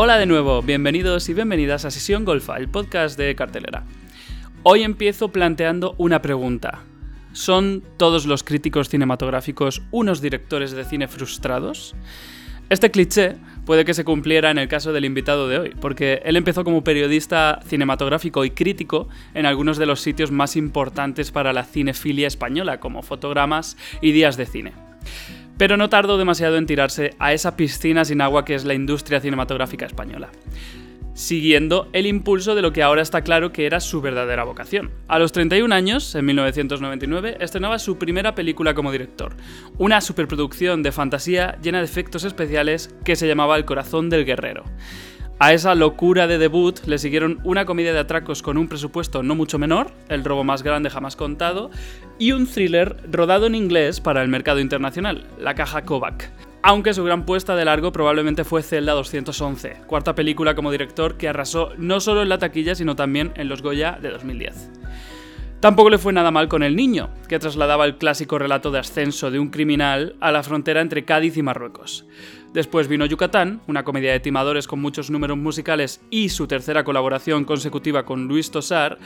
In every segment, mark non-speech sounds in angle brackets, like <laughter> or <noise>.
Hola de nuevo, bienvenidos y bienvenidas a Sesión Golfa, el podcast de cartelera. Hoy empiezo planteando una pregunta. ¿Son todos los críticos cinematográficos unos directores de cine frustrados? Este cliché puede que se cumpliera en el caso del invitado de hoy, porque él empezó como periodista cinematográfico y crítico en algunos de los sitios más importantes para la cinefilia española, como fotogramas y días de cine. Pero no tardó demasiado en tirarse a esa piscina sin agua que es la industria cinematográfica española siguiendo el impulso de lo que ahora está claro que era su verdadera vocación. A los 31 años, en 1999, estrenaba su primera película como director, una superproducción de fantasía llena de efectos especiales que se llamaba El corazón del guerrero. A esa locura de debut le siguieron una comedia de atracos con un presupuesto no mucho menor, El robo más grande jamás contado, y un thriller rodado en inglés para el mercado internacional, La caja Kovac aunque su gran puesta de largo probablemente fue Zelda 211, cuarta película como director que arrasó no solo en la taquilla sino también en los Goya de 2010. Tampoco le fue nada mal con El Niño, que trasladaba el clásico relato de ascenso de un criminal a la frontera entre Cádiz y Marruecos. Después vino Yucatán, una comedia de timadores con muchos números musicales y su tercera colaboración consecutiva con Luis Tosar,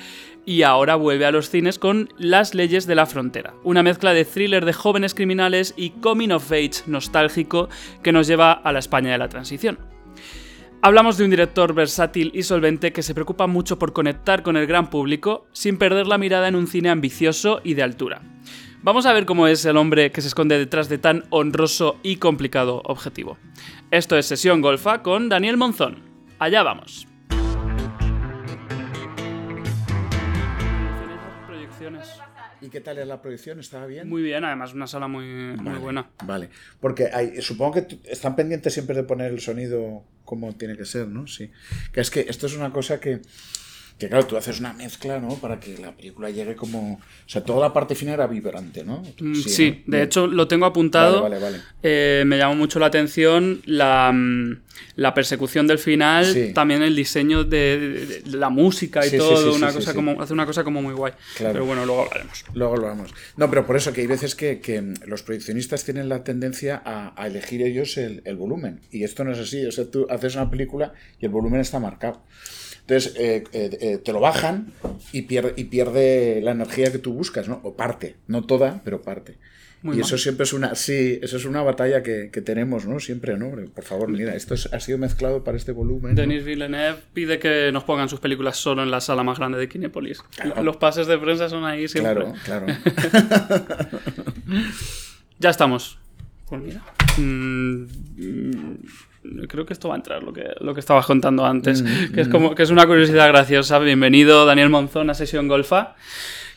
y ahora vuelve a los cines con Las leyes de la frontera, una mezcla de thriller de jóvenes criminales y coming of age nostálgico que nos lleva a la España de la transición. Hablamos de un director versátil y solvente que se preocupa mucho por conectar con el gran público sin perder la mirada en un cine ambicioso y de altura. Vamos a ver cómo es el hombre que se esconde detrás de tan honroso y complicado objetivo. Esto es Sesión Golfa con Daniel Monzón. Allá vamos. ¿Y qué tal es la proyección? ¿Estaba bien? Muy bien, además una sala muy, muy buena. Vale, porque hay, supongo que están pendientes siempre de poner el sonido como tiene que ser, ¿no? Sí. Que es que esto es una cosa que que claro, tú haces una mezcla, ¿no? Para que la película llegue como... O sea, toda la parte final era vibrante, ¿no? Mm, sí, de hecho lo tengo apuntado. Vale, vale, vale. Eh, me llamó mucho la atención la, mm, la persecución del final, también el diseño de, la música y todo, una cosa como, hace una cosa como muy guay. Pero bueno, luego hablaremos. Luego vamos. No, pero por eso que hay veces que, que los proyeccionistas tienen la tendencia a, a elegir ellos el, el, volumen. Y esto no es así. O sea, tú haces una película y el volumen está marcado. Entonces eh, eh, eh, te lo bajan y pierde, y pierde la energía que tú buscas, ¿no? O parte, no toda, pero parte. y eso siempre es una, sí, eso es una batalla que, tenemos, ¿no? Siempre, ¿no? Por favor, mira, esto ha sido mezclado para este volumen. Denis Villeneuve pide que nos pongan sus películas solo en la sala más grande de Kinépolis. Los pases de prensa son ahí siempre. Claro, claro. <laughs> ya estamos. Pues mira. Mm, creo que esto va a entrar, lo que, lo que estabas contando antes, mm, que, es mm. como, que es una curiosidad graciosa. Bienvenido, Daniel Monzón, a Sesión Golfa.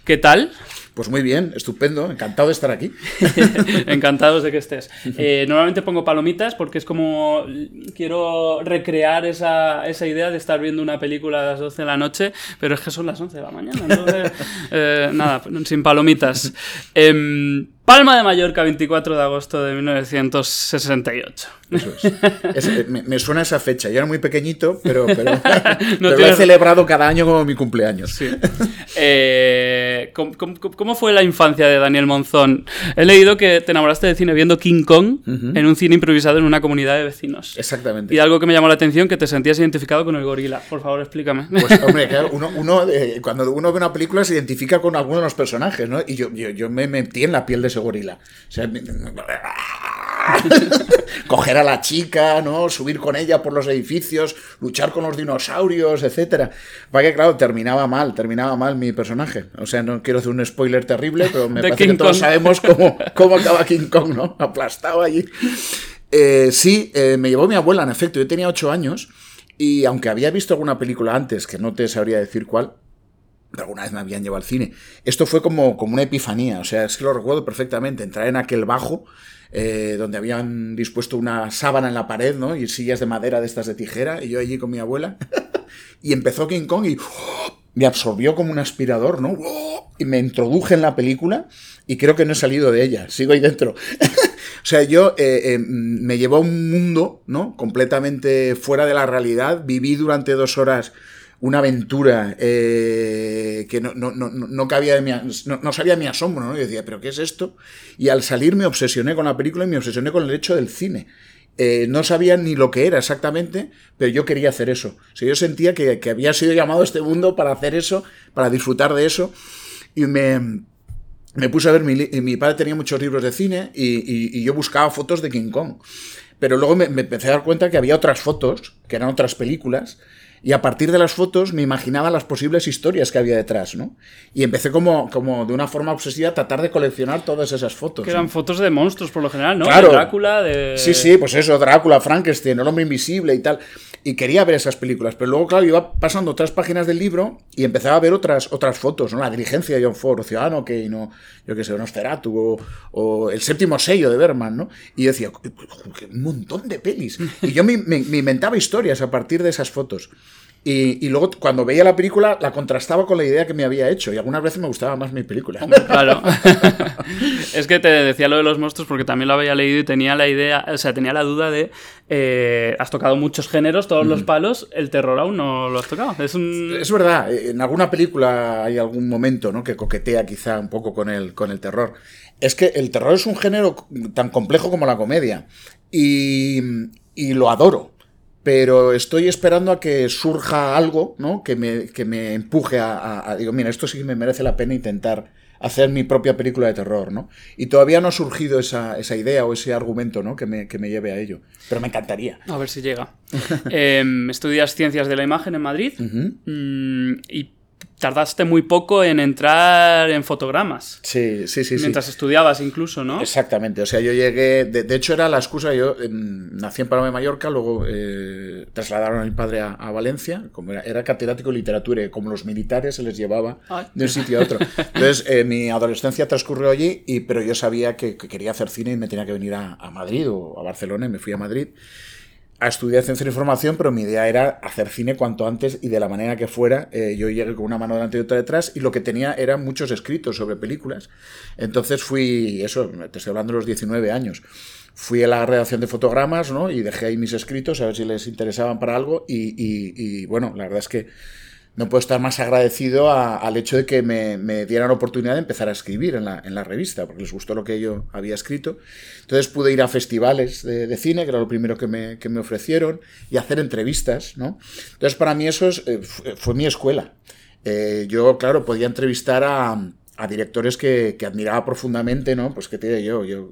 ¿Qué tal? Pues muy bien, estupendo, encantado de estar aquí. <laughs> Encantados de que estés. <laughs> Eh, normalmente pongo palomitas porque es como quiero recrear esa, esa, idea de estar viendo una película a las 12 de la noche, pero es que son las 11 de la mañana. Entonces, <laughs> eh, nada, sin palomitas. Em, Palma de Mallorca, 24 de agosto de 1968. Eso es. Eh, me, suena esa fecha. Yo era muy pequeñito, pero, pero, <laughs> <laughs> lo he celebrado cada año como mi cumpleaños. Eh, ¿cómo, fue la infancia de Daniel Monzón? He leído que te enamoraste de cine viendo King Kong en un cine improvisado en una comunidad de vecinos. Exactamente. Y algo que me llamó la atención, que te sentías identificado con el gorila. Por favor, explícame. Pues, <laughs> hombre, claro, uno, eh, cuando uno ve una película se identifica con alguno de los personajes, ¿no? Y yo, yo, yo me metí en la piel de gorila. <laughs> coger a la chica, ¿no? Subir con ella por los edificios, luchar con los dinosaurios, etcétera. Para que, claro, terminaba mal, terminaba mal mi personaje. O sea, no quiero hacer un spoiler terrible, pero me parece que todos sabemos cómo, cómo acaba King Kong, ¿no? Aplastado allí. Eh, sí, eh, me llevó mi abuela, en efecto. Yo tenía ocho años y aunque había visto alguna película antes, que no te sabría decir cuál, alguna vez me habían llevado al cine. Esto fue como, como una epifanía, o sea, es que lo recuerdo perfectamente, entrar en aquel bajo eh, donde habían dispuesto una sábana en la pared, ¿no? Y sillas de madera de estas de tijera, y yo allí con mi abuela, <laughs> y empezó King Kong y me absorbió como un aspirador, ¿no? Y me introduje en la película y creo que no he salido de ella, sigo ahí dentro. <laughs> o sea, yo eh, eh, me llevó a un mundo, ¿no? Completamente fuera de la realidad, viví durante dos horas una aventura eh, que no, no, cabía de mi, asombro, ¿no? Yo decía, ¿pero qué es esto? Y al salir me obsesioné con la película y me obsesioné con el hecho del cine. Eh, no sabía ni lo que era exactamente, pero yo quería hacer eso. O yo sentía que, había sido llamado a este mundo para hacer eso, para disfrutar de eso. Y me, puse a ver, mi, padre tenía muchos libros de cine y, y, y, yo buscaba fotos de King Kong. Pero luego me, me, empecé a dar cuenta que había otras fotos, que eran otras películas, y a partir de las fotos me imaginaba las posibles historias que había detrás, ¿no? Y empecé como, como de una forma obsesiva a tratar de coleccionar todas esas fotos. Que eran ¿no? fotos de monstruos por lo general, ¿no? Claro. De Drácula, de... Sí, sí, pues eso, Drácula, Frankenstein, El hombre invisible y tal. Y quería ver esas películas, pero luego, claro, iba pasando otras páginas del libro y empezaba a ver otras, otras fotos, ¿no? La diligencia de John Ford, Ciudadano Kane, o yo qué sé, Nosferatu, o, o El séptimo sello de Berman, ¿no? Y yo decía, un montón de pelis. Y yo me, me inventaba historias a partir de esas fotos. Y, y, luego cuando veía la película la contrastaba con la idea que me había hecho y algunas veces me gustaba más mi película. Claro. <laughs> <laughs> es que te decía lo de los monstruos porque también lo había leído y tenía la idea, o sea, tenía la duda de eh, has tocado muchos géneros, todos mm. los palos, el terror aún no lo has tocado. Es, un... es verdad, en alguna película hay algún momento ¿no? que coquetea quizá un poco con el, con el terror. Es que el terror es un género tan complejo como la comedia y, y lo adoro pero estoy esperando a que surja algo, ¿no? Que me, que me empuje a, a, a, Digo, mira, esto sí que me merece la pena intentar hacer mi propia película de terror, ¿no? Y todavía no ha surgido esa, esa idea o ese argumento, ¿no? Que me, que me, lleve a ello. Pero me encantaría. A ver si llega. <laughs> eh, estudias Ciencias de la Imagen en Madrid uh -huh. mmm, y tardaste muy poco en entrar en fotogramas. Sí, sí, sí. Mientras sí. estudiabas incluso, ¿no? Exactamente. O sea, yo llegué. De, de hecho, era la excusa. Yo eh, nací en Palma de Mallorca, luego eh, trasladaron a mi padre a, a Valencia. Como era, era, catedrático de literatura y como los militares se les llevaba Ay. de un sitio a otro. Entonces, eh, mi adolescencia transcurrió allí, y, pero yo sabía que, que, quería hacer cine y me tenía que venir a, a Madrid o a Barcelona y me fui a Madrid a estudiar ciencia de información, pero mi idea era hacer cine cuanto antes y de la manera que fuera. Eh, yo llegué con una mano delante y otra detrás y lo que tenía eran muchos escritos sobre películas. Entonces fui, eso, te estoy hablando de los 19 años. Fui a la redacción de fotogramas, ¿no? Y dejé ahí mis escritos a ver si les interesaban para algo y, y, y bueno, la verdad es que no puedo estar más agradecido al hecho de que me, dieran la oportunidad de empezar a escribir en la, en la, revista, porque les gustó lo que yo había escrito. Entonces pude ir a festivales de, cine, que era lo primero que me, que me, ofrecieron, y hacer entrevistas, ¿no? Entonces para mí eso es, eh, fue, mi escuela. Eh, yo, claro, podía entrevistar a, directores que, que, admiraba profundamente, ¿no? Pues que te digo yo, yo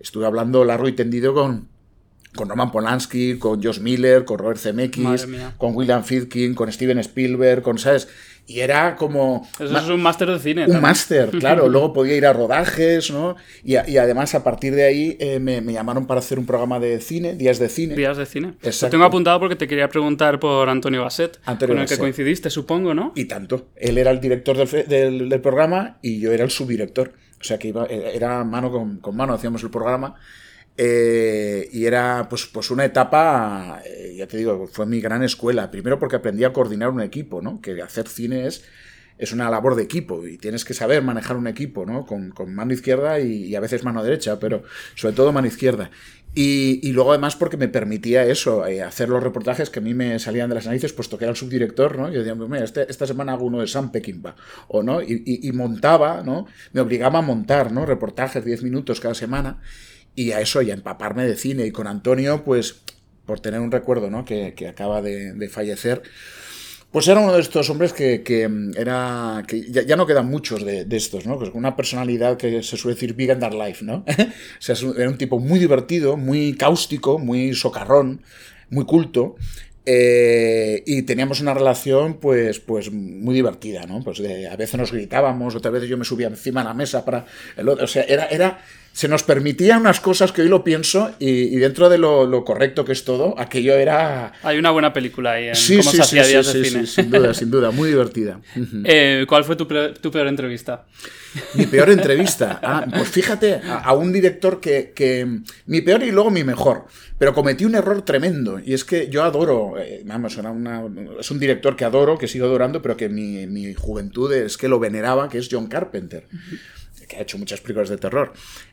estuve hablando largo y tendido con, con Roman Polanski, con Josh Miller, con Robert Zemeckis, con William Friedkin, con Steven Spielberg, con, ¿sabes? Y era como... Eso es un máster de cine. Un máster, claro. <laughs> Luego podía ir a rodajes, ¿no? Y, y además, a partir de ahí, eh, me, me, llamaron para hacer un programa de cine, Días de Cine. Días de Cine. Exacto. Lo tengo apuntado porque te quería preguntar por Antonio Basset, Antonio con el que coincidiste, supongo, ¿no? Y tanto. Él era el director del, del, del programa y yo era el subdirector. O sea, que iba, era mano con, con mano, hacíamos el programa. Eh, y era pues, pues una etapa, eh, ya te digo, fue mi gran escuela. Primero porque aprendí a coordinar un equipo, ¿no? Que hacer cine es, una labor de equipo y tienes que saber manejar un equipo, ¿no? Con, mano izquierda y, a veces mano derecha, pero sobre todo mano izquierda. Y, luego además porque me permitía eso, eh, hacer los reportajes que a mí me salían de las narices, puesto que era el subdirector, ¿no? Yo decía, mira, este, esta semana hago uno de Sam Peckinpah, o no, y, y, y montaba, ¿no? Me obligaba a montar, ¿no? Reportajes, 10 minutos cada semana y a eso y a empaparme de cine. Y con Antonio, pues, por tener un recuerdo, ¿no? Que, que acaba de, de, fallecer, pues era uno de estos hombres que, que era. que ya, ya, no quedan muchos de, de estos, ¿no? Pues una personalidad que se suele decir big and dark life, ¿no? <laughs> o sea, era un tipo muy divertido, muy cáustico, muy socarrón, muy culto. Eh, y teníamos una relación pues, pues muy divertida, ¿no? Pues de, a veces nos gritábamos, otras veces yo me subía encima de la mesa para el otro. O sea, era, era, se nos permitían unas cosas que hoy lo pienso y, y dentro de lo, lo, correcto que es todo, aquello era... Hay una buena película ahí en sí, cómo sí, se hacía sí, días sí, de sí, cine. sin duda, sin duda, muy divertida. <laughs> Eh, ¿Cuál fue tu, tu, peor entrevista? Mi peor entrevista. <laughs> Ah, pues fíjate, a, a un director que, que, Mi peor y luego mi mejor. Pero cometí un error tremendo. Y es que yo adoro. Eh, vamos, era una, es un director que adoro, que sigo adorando, pero que mi, mi juventud es que lo veneraba, que es John Carpenter. Que ha hecho muchas películas de terror.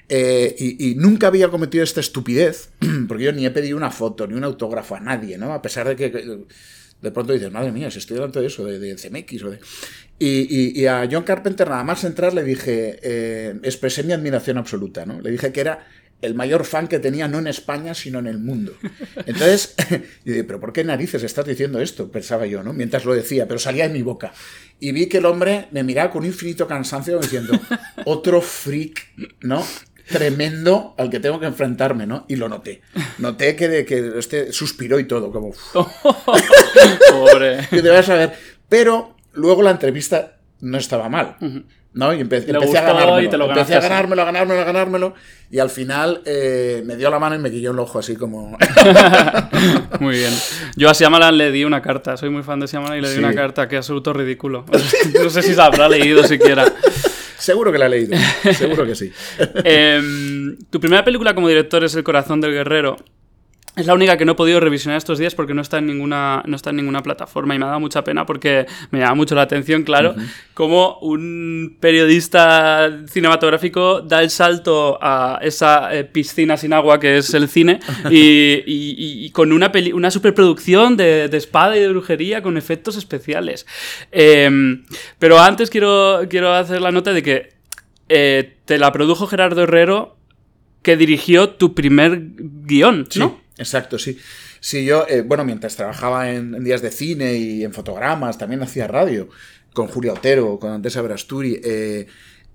Eh, y, nunca había cometido esta estupidez, <clears throat> porque yo ni he pedido una foto, ni un autógrafo a nadie, ¿no? A pesar de que de pronto dices, madre mía, si estoy delante de eso, de, de CMX o de... Y, a John Carpenter nada más entrar le dije, eh, expresé mi admiración absoluta, ¿no? Le dije que era el mayor fan que tenía no en España, sino en el mundo. Entonces, <laughs> yo dije, pero ¿por qué narices estás diciendo esto? Pensaba yo, ¿no? Mientras lo decía, pero salía de mi boca. Y vi que el hombre me miraba con infinito cansancio diciendo, otro freak, ¿no? Tremendo al que tengo que enfrentarme, ¿no? Y lo noté. Noté que, que este suspiró y todo, como... <laughs> Pobre. Que te vas a ver. Pero luego la entrevista no estaba mal. ¿No? Y empe empecé a gustó ganármelo. y te lo empecé a ganármelo, a ganármelo, a ganármelo. Y al final eh, me dio la mano y me guilló el ojo así como... <laughs> Muy bien. Yo a Shyamalan le di una carta. Soy muy fan de Shyamalan y le di Sí. una carta. Qué absoluto ridículo. No sé si se habrá leído siquiera. Seguro que la he leído. Seguro que sí. <laughs> Em, tu primera película como director es El corazón del guerrero. Es la única que no he podido revisionar estos días porque no está en ninguna, no está en ninguna plataforma y me ha dado mucha pena porque me llama mucho la atención, claro, cómo un periodista cinematográfico da el salto a esa eh, piscina sin agua que es el cine <laughs> y, y- con una, peli- una superproducción de, de espada y de brujería con efectos especiales. Em, pero antes quiero, quiero hacer la nota de que eh, te la produjo Gerardo Herrero que dirigió tu primer guion, Sí, ¿no? Exacto, sí. Sí, yo, eh, bueno, mientras trabajaba en, en días de cine y en fotogramas, también hacía radio con Julia Otero, con Andrés Verasturi. eh,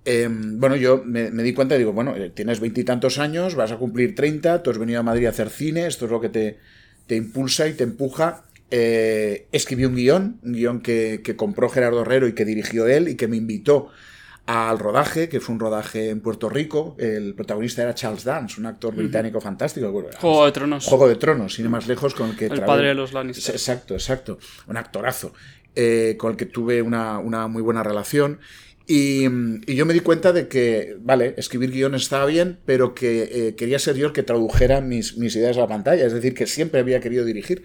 em, bueno, yo me, di cuenta y digo, bueno, eh, tienes veintitantos años, vas a cumplir 30, tú has venido a Madrid a hacer cine, esto es lo que te, te impulsa y te empuja. Eh, escribí un guion, un guion que, que compró Gerardo Herrero y que dirigió él y que me invitó al rodaje, que fue un rodaje en Puerto Rico. El protagonista era Charles Dance, un actor británico fantástico. Bueno, Juego de Tronos. Juego de Tronos, sin más lejos, con el que... El padre de los Lannister. Exacto, exacto. Un actorazo, eh, con el que tuve una, una muy buena relación. Y, y yo me di cuenta de que, vale, escribir guiones estaba bien, pero que eh, quería ser yo el que tradujera mis, mis ideas a la pantalla. Es decir, que siempre había querido dirigir.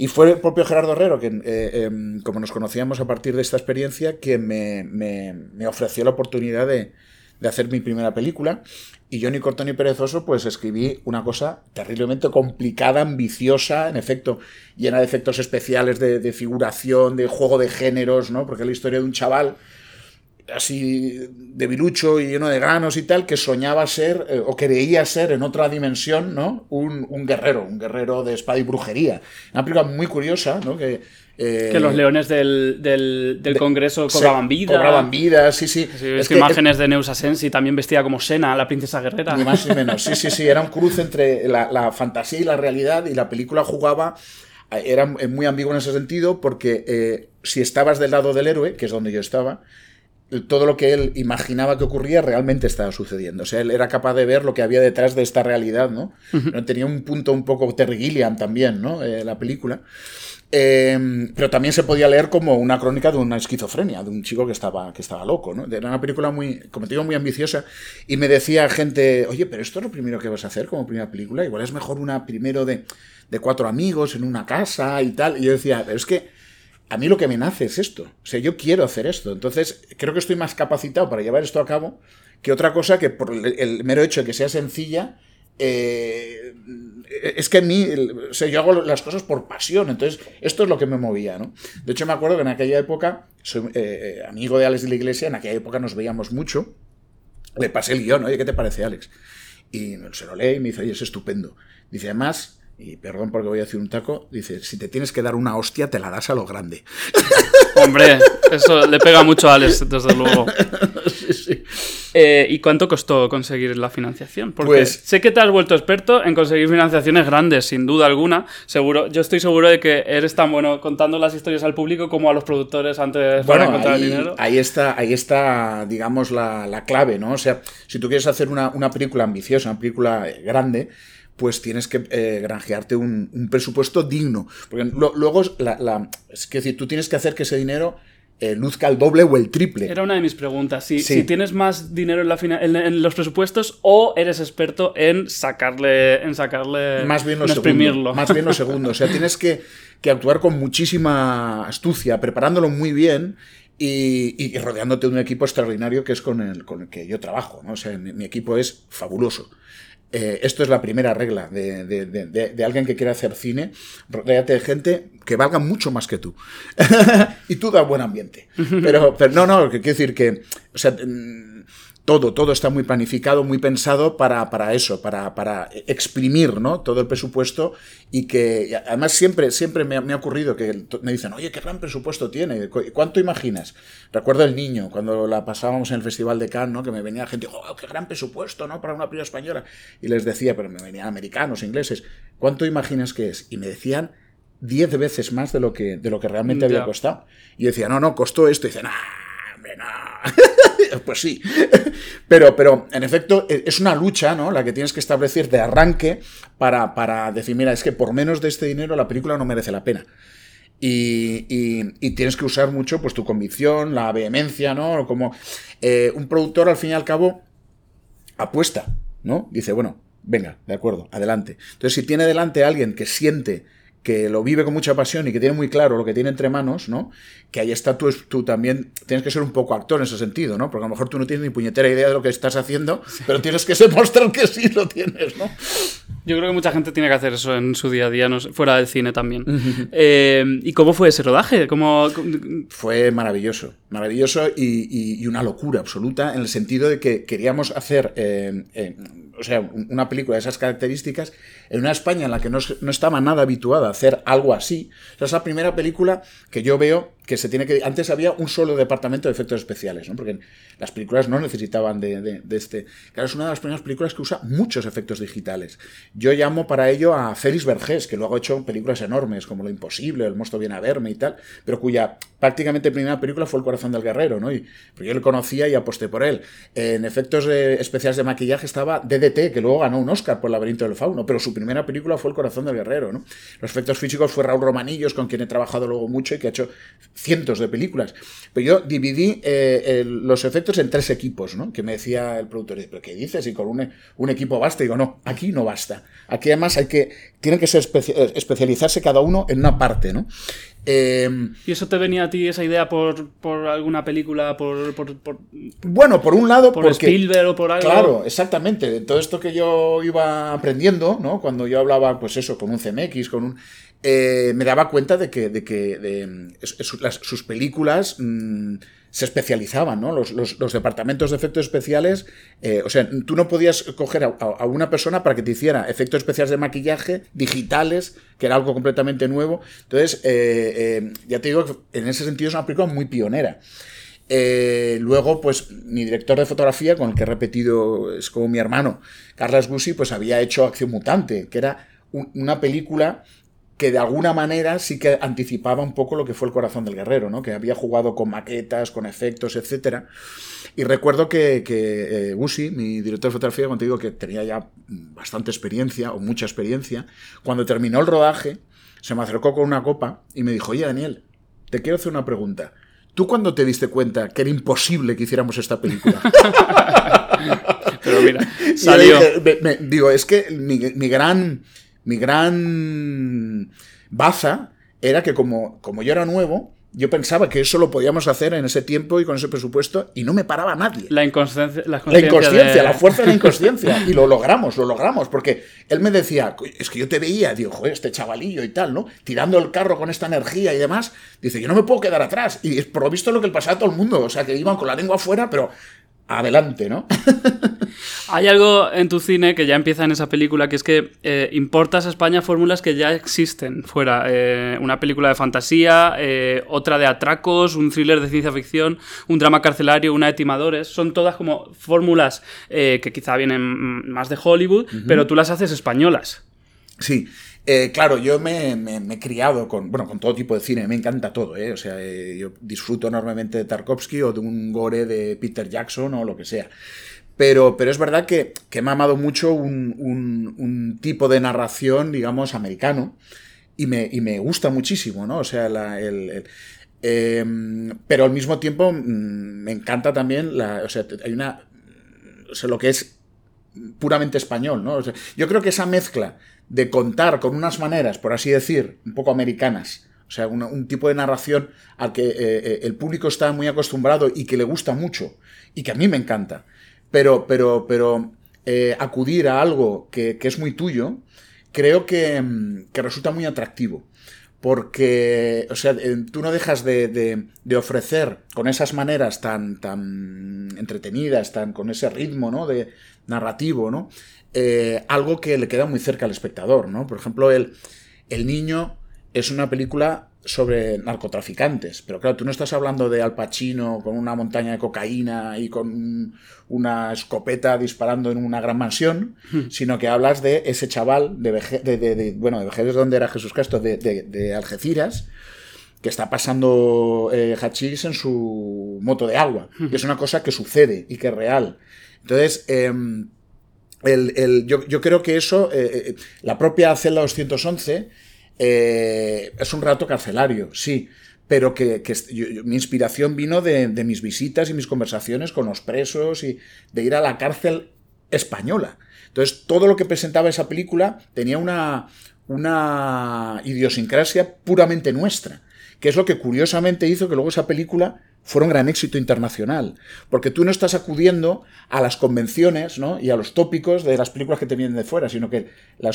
Y fue el propio Gerardo Herrero, que eh, em, como nos conocíamos a partir de esta experiencia, que me, me- ofreció la oportunidad de, de hacer mi primera película. Y yo, ni corto ni perezoso, pues escribí una cosa terriblemente complicada, ambiciosa, en efecto, llena de efectos especiales, de, de figuración, de juego de géneros, ¿no? Porque es la historia de un chaval así debilucho y lleno de granos y tal, que soñaba ser, eh, o veía ser en otra dimensión, ¿no? Un, un guerrero, un guerrero de espada y brujería. Una película muy curiosa, ¿no? Que, eh, Que los leones del, del, del Congreso cobraban vida. Cobraban vida, sí, sí. Sí, Es es que- imágenes de Neusa Sensi, también vestida como Sena, la princesa guerrera. Ni más ni menos. Sí, sí, sí. Era un cruce entre la, la fantasía y la realidad. Y la película jugaba. eh, Era muy ambiguo en ese sentido. Porque eh, si estabas del lado del héroe, que es donde yo estaba. Todo lo que él imaginaba que ocurría realmente estaba sucediendo. O sea, él era capaz de ver lo que había detrás de esta realidad, ¿no? Tenía un punto un poco Terry Gilliam también, ¿no? Eh, la película. Eh, pero también se podía leer como una crónica de una esquizofrenia, de un chico que estaba, que estaba loco, ¿no? Era una película muy, como te digo, muy ambiciosa. Y me decía gente, oye, pero esto es lo primero que vas a hacer como primera película. Igual es mejor una primero de, de cuatro amigos en una casa y tal. Y yo decía, pero es que a mí lo que me nace es esto. O sea, yo quiero hacer esto. Entonces, creo que estoy más capacitado para llevar esto a cabo que otra cosa que por el, mero hecho de que sea sencilla. eh, es que a mí, yo hago las cosas por pasión, entonces esto es lo que me movía, ¿no? De hecho, me acuerdo que en aquella época, soy eh, amigo de Alex de la Iglesia, en aquella época nos veíamos mucho, le pasé el guion, oye, ¿qué te parece, Alex? Y se lo lee y me dice, oye, es estupendo. Dice, además, y perdón porque voy a decir un taco, dice, si te tienes que dar una hostia, te la das a lo grande. <laughs> Hombre, eso le pega mucho a Alex, desde luego. <laughs> Sí, sí. Eh, ¿Y cuánto costó conseguir la financiación? Porque Pues- sé que te has vuelto experto en conseguir financiaciones grandes, sin duda alguna. Seguro, yo estoy seguro de que eres tan bueno contando las historias al público como a los productores antes para Bueno, encontrar ahí, el dinero. ahí está, ahí está, digamos, la, la clave, ¿no? O sea, si tú quieres hacer una, una película ambiciosa, una película grande, pues tienes que eh, granjearte un, un presupuesto digno. Porque lo- luego, la, la- es que decir, tú tienes que hacer que ese dinero eh, luzca el doble o el triple. Era una de mis preguntas. Si, Sí. si tienes más dinero en, la fina- en, en los presupuestos o eres experto en sacarle, en sacarle, Más bien lo en segundo. exprimirlo. Más bien lo <laughs> segundo. O sea, tienes que, que actuar con muchísima astucia, preparándolo muy bien y, y rodeándote de un equipo extraordinario que es con el, con el que yo trabajo. ¿no? O sea, mi, mi equipo es fabuloso. Eh, esto es la primera regla de, de- de- de- de alguien que quiere hacer cine. Rodéate de gente que valga mucho más que tú. <laughs> y tú da buen ambiente. Pero, pero no, no, que quiero decir que. O sea, todo, todo está muy planificado, muy pensado para, para eso, para, para, exprimir ¿no? todo el presupuesto y que además siempre, siempre me ha, ocurrido que me dicen, oye, qué gran presupuesto tiene, ¿cuánto imaginas? Recuerdo el niño, cuando la pasábamos en el Festival de Cannes, ¿no? que me venía gente, oh, qué gran presupuesto ¿no? para una película española. Y les decía, pero me venían americanos, ingleses, ¿cuánto imaginas que es? Y me decían diez veces más de lo que, de lo que realmente había costado. Y decía, no, no, costó esto. Y dicen, ah, hombre, no. <laughs> <laughs> pues sí. <laughs> Pero, pero, en efecto, e, es una lucha, ¿no? La que tienes que establecer de arranque para, para decir, mira, es que por menos de este dinero la película no merece la pena. Y, y, tienes que usar mucho pues tu convicción, la vehemencia, ¿no? Como eh, un productor al fin y al cabo apuesta, ¿no? Dice, bueno, venga, de acuerdo, adelante. Entonces, si tiene delante a alguien que siente que lo vive con mucha pasión y que tiene muy claro lo que tiene entre manos, ¿no? Que ahí está tú, tú también tienes que ser un poco actor en ese sentido, ¿no? Porque a lo mejor tú no tienes ni puñetera idea de lo que estás haciendo, pero tienes que <laughs> demostrar que sí lo tienes, ¿no? Yo creo que mucha gente tiene que hacer eso en su día a día, fuera del cine también. <laughs> Eh, ¿Y cómo fue ese rodaje? ¿Cómo... Fue maravilloso, maravilloso y, una locura absoluta en el sentido de que queríamos hacer... Eh, eh, o sea, una película de esas características en una España en la que no, no estaba nada habituada a hacer algo así. O sea, es la primera película que yo veo que se tiene que... Antes había un solo departamento de efectos especiales, ¿no? Porque las películas no necesitaban de, este... Claro, es una de las primeras películas que usa muchos efectos digitales. Yo llamo para ello a Félix Vergés, que luego ha hecho películas enormes como Lo Imposible, El monstruo viene a verme y tal, pero cuya prácticamente primera película fue El corazón del guerrero, ¿no? Y yo le conocía y aposté por él. En efectos especiales de maquillaje estaba DDT, que luego ganó un Oscar por El laberinto del fauno, pero su primera película fue El corazón del guerrero, ¿no? Los efectos físicos fue Raúl Romanillos, con quien he trabajado luego mucho y que ha hecho cientos de películas. Pero yo dividí eh, los efectos en tres equipos, ¿no? Que me decía el productor, ¿pero qué dices? Y con un, un, equipo basta. Y digo, no, aquí no basta. Aquí además hay que, tienen que ser eh, especializarse cada uno en una parte, ¿no? Em, ¿Y eso te venía a ti esa idea por, alguna película? Por, bueno, por un lado, por Spielberg o por algo. Claro, exactamente. Todo esto que yo iba aprendiendo, ¿no? Cuando yo hablaba, pues eso, con un CMX, con un. Eh, me daba cuenta de que, de que sus películas mm, se especializaban, ¿no? Los, departamentos de efectos especiales, eh, o sea, tú no podías coger a, una persona para que te hiciera efectos especiales de maquillaje digitales, que era algo completamente nuevo. Entonces, eh, ya te digo que en ese sentido es una película muy pionera. luego, pues, mi director de fotografía, con el que he repetido, es como mi hermano, Carlos Gussi, pues había hecho Acción Mutante, que era una película que de alguna manera sí que anticipaba un poco lo que fue el corazón del guerrero, ¿no? que había jugado con maquetas, con efectos, etc. Y recuerdo que, que eh, mi director de fotografía, cuando te digo que tenía ya bastante experiencia o mucha experiencia, cuando terminó el rodaje, se me acercó con una copa y me dijo, oye Daniel, te quiero hacer una pregunta. ¿Tú cuándo te diste cuenta que era imposible que hiciéramos esta película? <laughs> Pero mira, salió. digo, es que mi gran mi gran baza era que como, como yo era nuevo, yo pensaba que eso lo podíamos hacer en ese tiempo y con ese presupuesto y no me paraba nadie. La inconsciencia. La, inconsciencia, la fuerza de la <laughs> inconsciencia. y lo logramos, lo logramos, porque él me decía, es que yo te veía, digo, joder, este chavalillo y tal, ¿no? Tirando el carro con esta energía y demás. Dice, yo no me puedo quedar atrás. Y es por lo visto lo que le pasaba a todo el mundo, o sea, que iban con la lengua afuera, pero adelante, ¿no? <laughs> Hay algo en tu cine que ya empieza en esa película, que es que eh, importas a España fórmulas que ya existen fuera. Eh, una película de fantasía, eh, otra de atracos, un thriller de ciencia ficción, un drama carcelario, una de timadores. Son todas como fórmulas que quizá vienen más de Hollywood, pero tú las haces españolas. Sí, eh, claro, yo me, he criado con, bueno, con todo tipo de cine, me encanta todo, ¿eh? o sea, eh, yo disfruto enormemente de Tarkovsky o de un gore de Peter Jackson o lo que sea. Pero, pero es verdad que, me ha amado mucho un, tipo de narración, digamos, americano, y me, me gusta muchísimo, ¿no? O sea, el, em, pero al mismo tiempo mm, me encanta también, la, o sea, hay una, o sea, lo que es puramente español, ¿no? yo creo que esa mezcla de contar con unas maneras, por así decir, un poco americanas, o sea, un tipo de narración al que eh, eh, el público está muy acostumbrado y que le gusta mucho y que a mí me encanta. Pero, pero, pero eh, acudir a algo que, es muy tuyo, creo que, mm, que, resulta muy atractivo. porque, o sea, tú no dejas de, ofrecer con esas maneras tan, tan entretenidas, tan con ese ritmo, ¿no? De narrativo, ¿no? Eh, algo que le queda muy cerca al espectador, ¿no? Por ejemplo, el, el niño es una película sobre narcotraficantes. Pero claro, tú no estás hablando de Al Pacino con una montaña de cocaína y con una escopeta disparando en una gran mansión, hmm. sino que hablas de ese chaval de, de, bueno, de Vejeres donde era Jesús Castro, de, Algeciras, que está pasando eh, hachís en su moto de agua, que es una cosa que sucede y que es real. Entonces, em, yo, creo que eso, eh, eh, la propia celda 211, eh, es un rato carcelario, sí, pero que, mi inspiración vino de, mis visitas y mis conversaciones con los presos y de ir a la cárcel española. Entonces, todo lo que presentaba esa película tenía una, una idiosincrasia puramente nuestra, que es lo que curiosamente hizo que luego esa película fuera un gran éxito internacional. Porque tú no estás acudiendo a las convenciones ¿no? y a los tópicos de las películas que te vienen de fuera, sino que la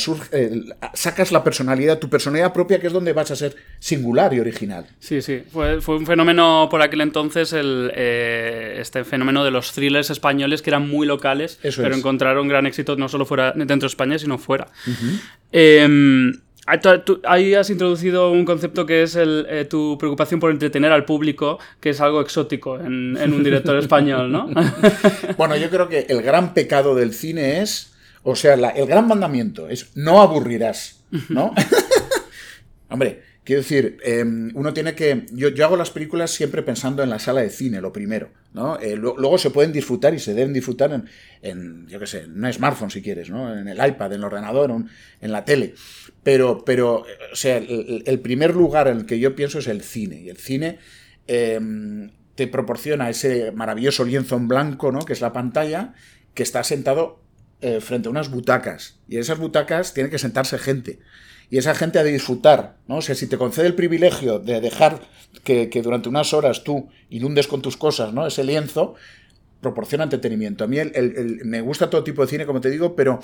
sacas la personalidad, tu personalidad propia, que es donde vas a ser singular y original. Sí, sí. Fue, un fenómeno por aquel entonces, el, eh, este fenómeno de los thrillers españoles que eran muy locales, pero encontraron gran éxito no solo fuera dentro de España, sino fuera. Ahí has introducido un concepto que es eh, tu preocupación por entretener al público, que es algo exótico en, un director español, ¿no? <laughs> bueno, yo creo que el gran pecado del cine es, o sea, el gran mandamiento es no aburrirás, ¿no? <laughs> Hombre, Quiero decir, em, uno tiene que. Yo, hago las películas siempre pensando en la sala de cine, lo primero. ¿no? Eh, luego se pueden disfrutar y se deben disfrutar en, en, yo qué sé, en un smartphone si quieres, ¿no? En el iPad, en el ordenador, en, la tele. Pero, pero o sea, el, primer lugar en el que yo pienso es el cine. Y el cine em, te proporciona ese maravilloso lienzo en blanco, ¿no? Que es la pantalla, que está sentado eh, frente a unas butacas. Y en esas butacas tiene que sentarse gente y esa gente ha de disfrutar, ¿no? O sea, si te concede el privilegio de dejar que, durante unas horas tú inundes con tus cosas, ¿no? Ese lienzo, proporciona entretenimiento. A mí me gusta todo tipo de cine, como te digo, pero,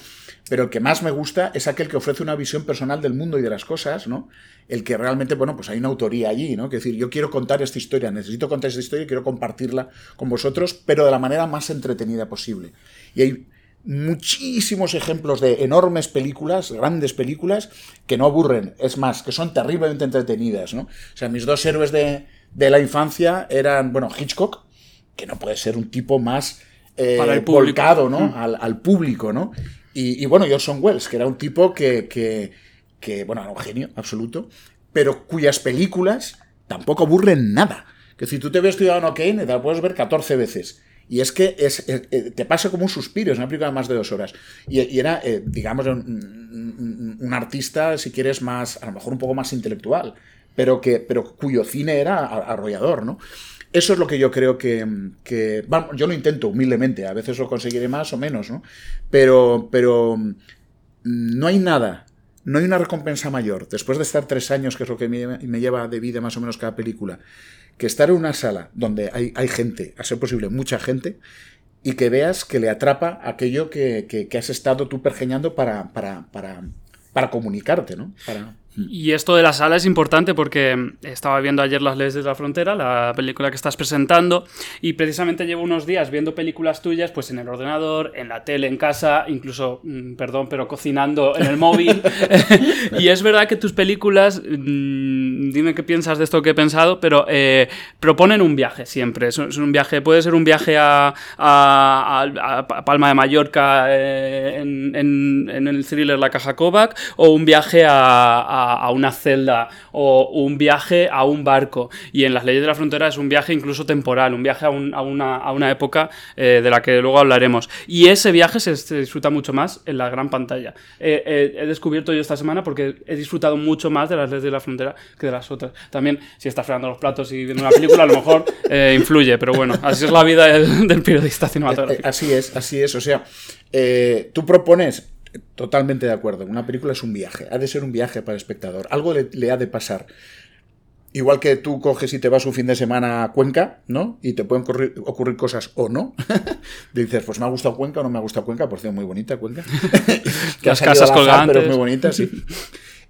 pero el que más me gusta es aquel que ofrece una visión personal del mundo y de las cosas, ¿no? El que realmente, bueno, pues hay una autoría allí, ¿no? Que decir, yo quiero contar esta historia, necesito contar esta historia y quiero compartirla con vosotros, pero de la manera más entretenida posible. Y muchísimos ejemplos de enormes películas, grandes películas, que no aburren, es más, que son terriblemente entretenidas, ¿no? O sea, mis dos héroes de, la infancia eran, bueno, Hitchcock, que no puede ser un tipo más eh, volcado, ¿no? Mm. Al, público, ¿no? Y, y, bueno, Orson Welles, que era un tipo que, que, que, bueno, era un genio absoluto, pero cuyas películas tampoco aburren nada. Que si tú te ves Ciudadano Kane, te la puedes ver 14 veces. Y es que es, eh, te pasa como un suspiro, es una película de más de dos horas. Y, era, eh, digamos, un, artista, si quieres, más, a lo mejor un poco más intelectual, pero, que, pero cuyo cine era arrollador, ¿no? Eso es lo que yo creo que, que yo lo intento humildemente, a veces lo conseguiré más o menos, ¿no? Pero, pero mm, no hay nada, no hay una recompensa mayor, después de estar tres años, que es lo que me lleva de vida más o menos cada película, que estar en una sala donde hay, hay gente, a ser posible mucha gente, y que veas que le atrapa aquello que, que, has estado tú pergeñando para, para, para, para comunicarte, ¿no? Para... Y esto de la sala es importante porque estaba viendo ayer Las leyes de la frontera, la película que estás presentando, y precisamente llevo unos días viendo películas tuyas pues en el ordenador, en la tele, en casa, incluso, mm, perdón, pero cocinando en el móvil. <laughs> <laughs> y es verdad que tus películas, mm, dime qué piensas de esto que he pensado, pero eh, proponen un viaje siempre. Es, un viaje, puede ser un viaje a, Palma de Mallorca eh, en, en, el thriller La Caja Kovac o un viaje a a, una celda o un viaje a un barco. Y en las leyes de la frontera es un viaje incluso temporal, un viaje a, una, época eh, de la que luego hablaremos. Y ese viaje se, disfruta mucho más en la gran pantalla. he descubierto yo esta semana porque he disfrutado mucho más de las leyes de la frontera que de las otras. También, si estás fregando los platos y viendo una película, a lo mejor eh, influye, pero bueno, así es la vida del, periodista cinematográfico. Eh, así es, así es. O sea, tú propones Totalmente de acuerdo. Una película es un viaje. Ha de ser un viaje para el espectador. Algo le, ha de pasar. Igual que tú coges y te vas un fin de semana a Cuenca, ¿no? Y te pueden ocurrir, cosas o no. <laughs> Dices, pues me ha gustado Cuenca o no me ha gustado Cuenca, por cierto, muy bonita Cuenca. <laughs> Las casas colgantes. Pero muy bonita, sí.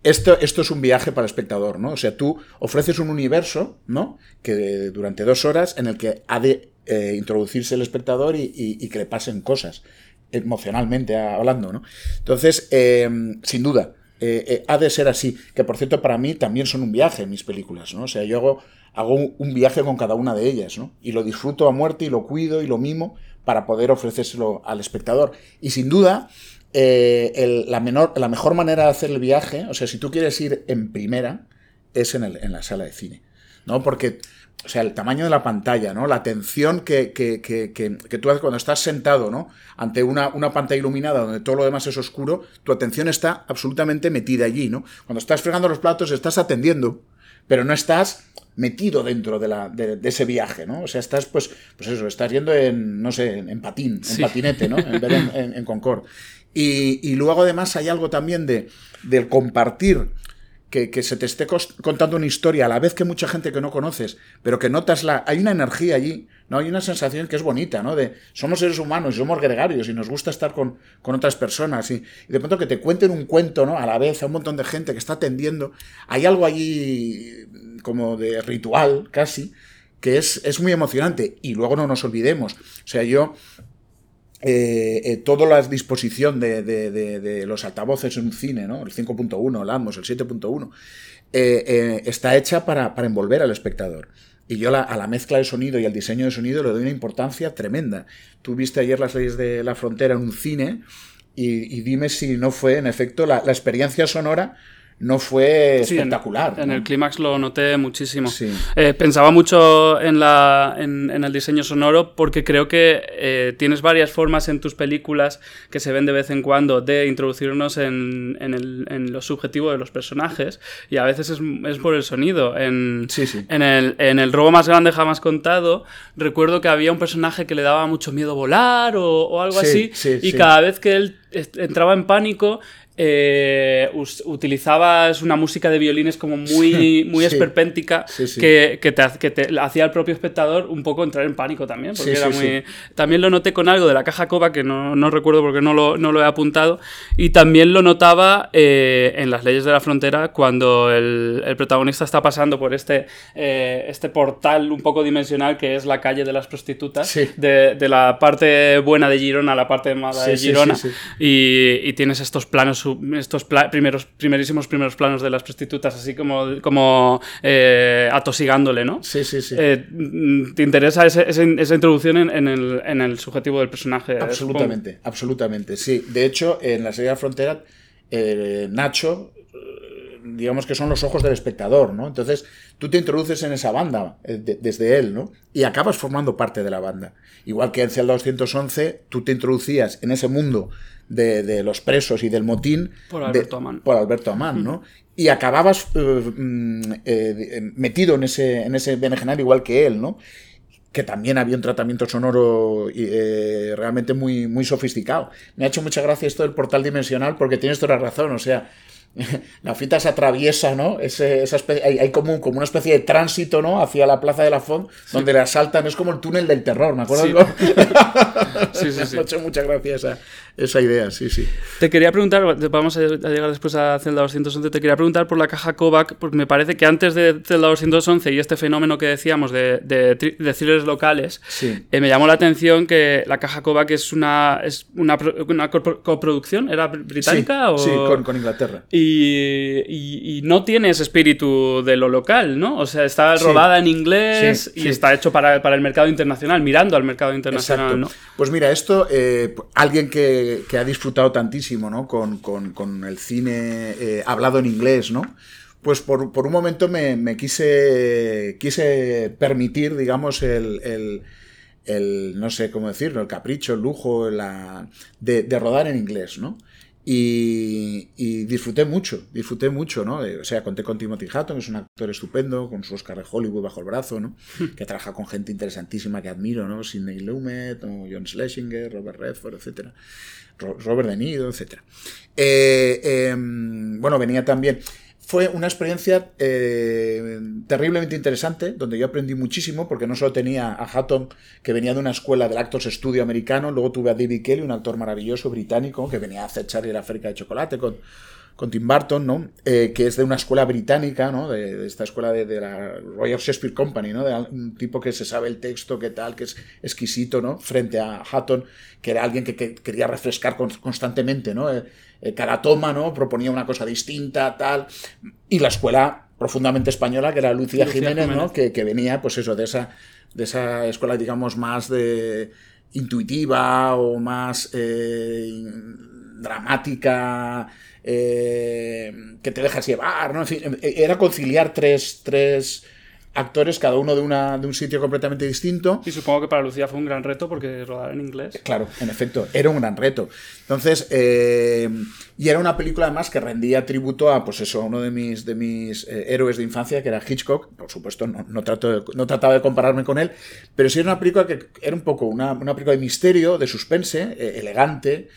Esto, esto es un viaje para el espectador, ¿no? O sea, tú ofreces un universo, ¿no? Que durante dos horas en el que ha de eh, introducirse el espectador y, que le pasen cosas, emocionalmente hablando, ¿no? Entonces, em, sin duda, eh, eh, ha de ser así. Que por cierto, para mí también son un viaje mis películas, ¿no? O sea, yo hago, hago un, viaje con cada una de ellas, ¿no? Y lo disfruto a muerte y lo cuido y lo mimo para poder ofrecérselo al espectador. Y sin duda, la, menor, la mejor manera de hacer el viaje, o sea, si tú quieres ir en primera, es en, el, en la sala de cine. ¿No? Porque o sea, el tamaño de la pantalla, ¿no? La atención que, que, que, que tú haces cuando estás sentado, ¿no? Ante una, una, pantalla iluminada donde todo lo demás es oscuro, tu atención está absolutamente metida allí, ¿no? Cuando estás fregando los platos estás atendiendo, pero no estás metido dentro de, la, de, ese viaje, ¿no? O sea, estás, pues, pues eso, estás yendo en, no sé, en, patín, en patinete, ¿no? En vez de en, Concord. Y, y, luego además hay algo también de, del compartir que, se te esté contando una historia a la vez que mucha gente que no conoces, pero que notas la. Hay una energía allí, ¿no? Hay una sensación que es bonita, ¿no? De somos seres humanos, somos gregarios y nos gusta estar con, otras personas. Y, de pronto que te cuenten un cuento, ¿no? A la vez a un montón de gente que está atendiendo. Hay algo allí como de ritual, casi, que es, es muy emocionante. Y luego no nos olvidemos. O sea, yo eh, eh, toda la disposición de, los altavoces en un cine, ¿no? el 5.1, el Atmos, el 7.1, eh, está hecha para, envolver al espectador. Y yo a la mezcla de sonido y al diseño de sonido le doy una importancia tremenda. Tú viste ayer las leyes de la frontera en un cine y, dime si no fue, en efecto, la experiencia sonora no fue espectacular. en, el clímax lo noté muchísimo. Eh, pensaba mucho en, la, en, el diseño sonoro porque creo que eh, tienes varias formas en tus películas que se ven de vez en cuando de introducirnos en, el, en lo subjetivo de los personajes y a veces es, es por el sonido. En, En, el, en el robo más grande jamás contado, recuerdo que había un personaje que le daba mucho miedo volar o, o algo así y cada vez que él entraba en pánico, eh, utilizabas una música de violines como muy, muy esperpéntica que, te, te, hacía al propio espectador un poco entrar en pánico también. Porque era muy... También lo noté con algo de la caja Coba que no, no recuerdo porque no lo, no lo, he apuntado. Y también lo notaba eh, en las leyes de la frontera cuando el, el protagonista está pasando por este, eh, este portal un poco dimensional que es la calle de las prostitutas, de, de, la parte buena de Girona a la parte mala de Girona. Y, y tienes estos planos estos primeros, primerísimos primeros planos de las prostitutas, así como, como eh, atosigándole, ¿no? Sí, sí, sí. Eh, ¿Te interesa esa introducción en, el, en, el, subjetivo del personaje? Absolutamente, absolutamente, sí. De hecho, en la serie de Frontera, eh, Nacho digamos que son los ojos del espectador, ¿no? Entonces, tú te introduces en esa banda desde él, ¿no? Y acabas formando parte de la banda. Igual que en Celda 211, tú te introducías en ese mundo de, los presos y del motín. Por Alberto Amán. Por Alberto Amán, ¿no? Y acababas eh, mm, eh, metido en ese, en ese berenjenal igual que él, ¿no? que también había un tratamiento sonoro eh, realmente muy, muy sofisticado. Me ha hecho mucha gracia esto del portal dimensional porque tienes toda la razón, o sea, <laughs> la fita se atraviesa, ¿no? Ese, esa especie, hay, como, como, una especie de tránsito, ¿no? Hacia la plaza de la Font, donde le asaltan, es como el túnel del terror, ¿me acuerdo? Sí, <laughs> sí, <laughs> sí. Me ha hecho mucha gracia esa, esa, idea, sí, sí. Te quería preguntar, vamos a llegar después a Zelda 211, te quería preguntar por la caja Kovac, porque me parece que antes de Zelda 211 y este fenómeno que decíamos de, de, de thrillers locales, eh, me llamó la atención que la caja Kovac es una, es una, una coproducción, ¿era británica? o... sí con, con Inglaterra y, no tiene ese espíritu de lo local, ¿no? O sea, está rodada en inglés y está hecho para, el mercado internacional, mirando al mercado internacional, ¿no? Pues mira, esto, eh, alguien que, ha disfrutado tantísimo, ¿no? Con, el cine eh, hablado en inglés, ¿no? Pues por, un momento me, quise, quise permitir, digamos, el, no sé cómo decirlo, el capricho, el lujo, la, de, de rodar en inglés, ¿no? Y, disfruté mucho, disfruté mucho, ¿no? O sea, conté con Timothy Hutton, que es un actor estupendo, con su Oscar de Hollywood bajo el brazo, ¿no? que trabaja con gente interesantísima que admiro, ¿no? Sidney Lumet, John Schlesinger, Robert Redford, etc. Robert De Niro, etc. Eh, em, bueno, venía también fue una experiencia eh, terriblemente interesante, donde yo aprendí muchísimo, porque no solo tenía a Hatton, que venía de una escuela del Actors Studio americano, luego tuve a David Kelly, un actor maravilloso británico, que venía a hacer Charlie la fábrica de chocolate con, con Tim Burton, ¿no? Eh, que es de una escuela británica, ¿no? De, esta escuela de, la Royal Shakespeare Company, ¿no? De un tipo que se sabe el texto, que tal, que es exquisito, ¿no? Frente a Hatton, que era alguien que, quería refrescar constantemente, ¿no? Eh, eh, cada toma, ¿no? Proponía una cosa distinta, tal. Y la escuela profundamente española, que era Lucía, Jiménez, ¿no? Que, venía, pues eso, de esa, de esa escuela, digamos, más de intuitiva o más dramática, eh, que te dejas llevar, ¿no? era conciliar tres, tres actores, cada uno de, una, de un sitio completamente distinto. Y supongo que para Lucía fue un gran reto porque rodar en inglés. Claro, en efecto, era un gran reto. Entonces, eh, y era una película además que rendía tributo a, pues eso, uno de mis, de mis eh, héroes de infancia, que era Hitchcock. Por supuesto, no, trato no trataba de compararme con él, pero sí era una película que era un poco una, una película de misterio, de suspense, elegante.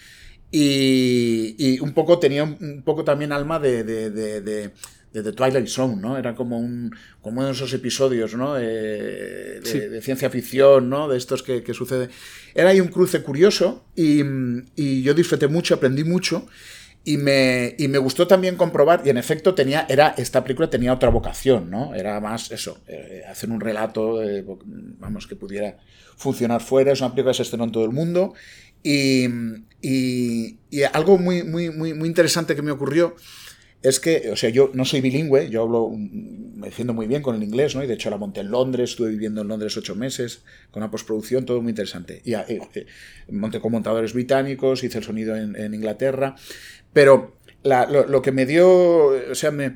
Y, un poco tenía un poco también alma de, de, de, The Twilight Zone, ¿no? Era como un como uno de esos episodios, ¿no? de, ciencia ficción, ¿no? De estos que, que sucede. Era ahí un cruce curioso y, y, yo disfruté mucho, aprendí mucho y me, y me gustó también comprobar, y en efecto tenía, era, esta película tenía otra vocación, ¿no? Era más eso, eh, hacer un relato, vamos, que pudiera funcionar fuera, es una película que se estrenó en todo el mundo y, algo muy, muy, muy, muy interesante que me ocurrió es que, o sea, yo no soy bilingüe, yo hablo, me defiendo muy bien con el inglés, ¿no? Y de hecho la monté en Londres, estuve viviendo en Londres ocho meses, con la postproducción, todo muy interesante. Y eh, eh, monté con montadores británicos, hice el sonido en, Inglaterra, pero lo, que me dio, o sea, me,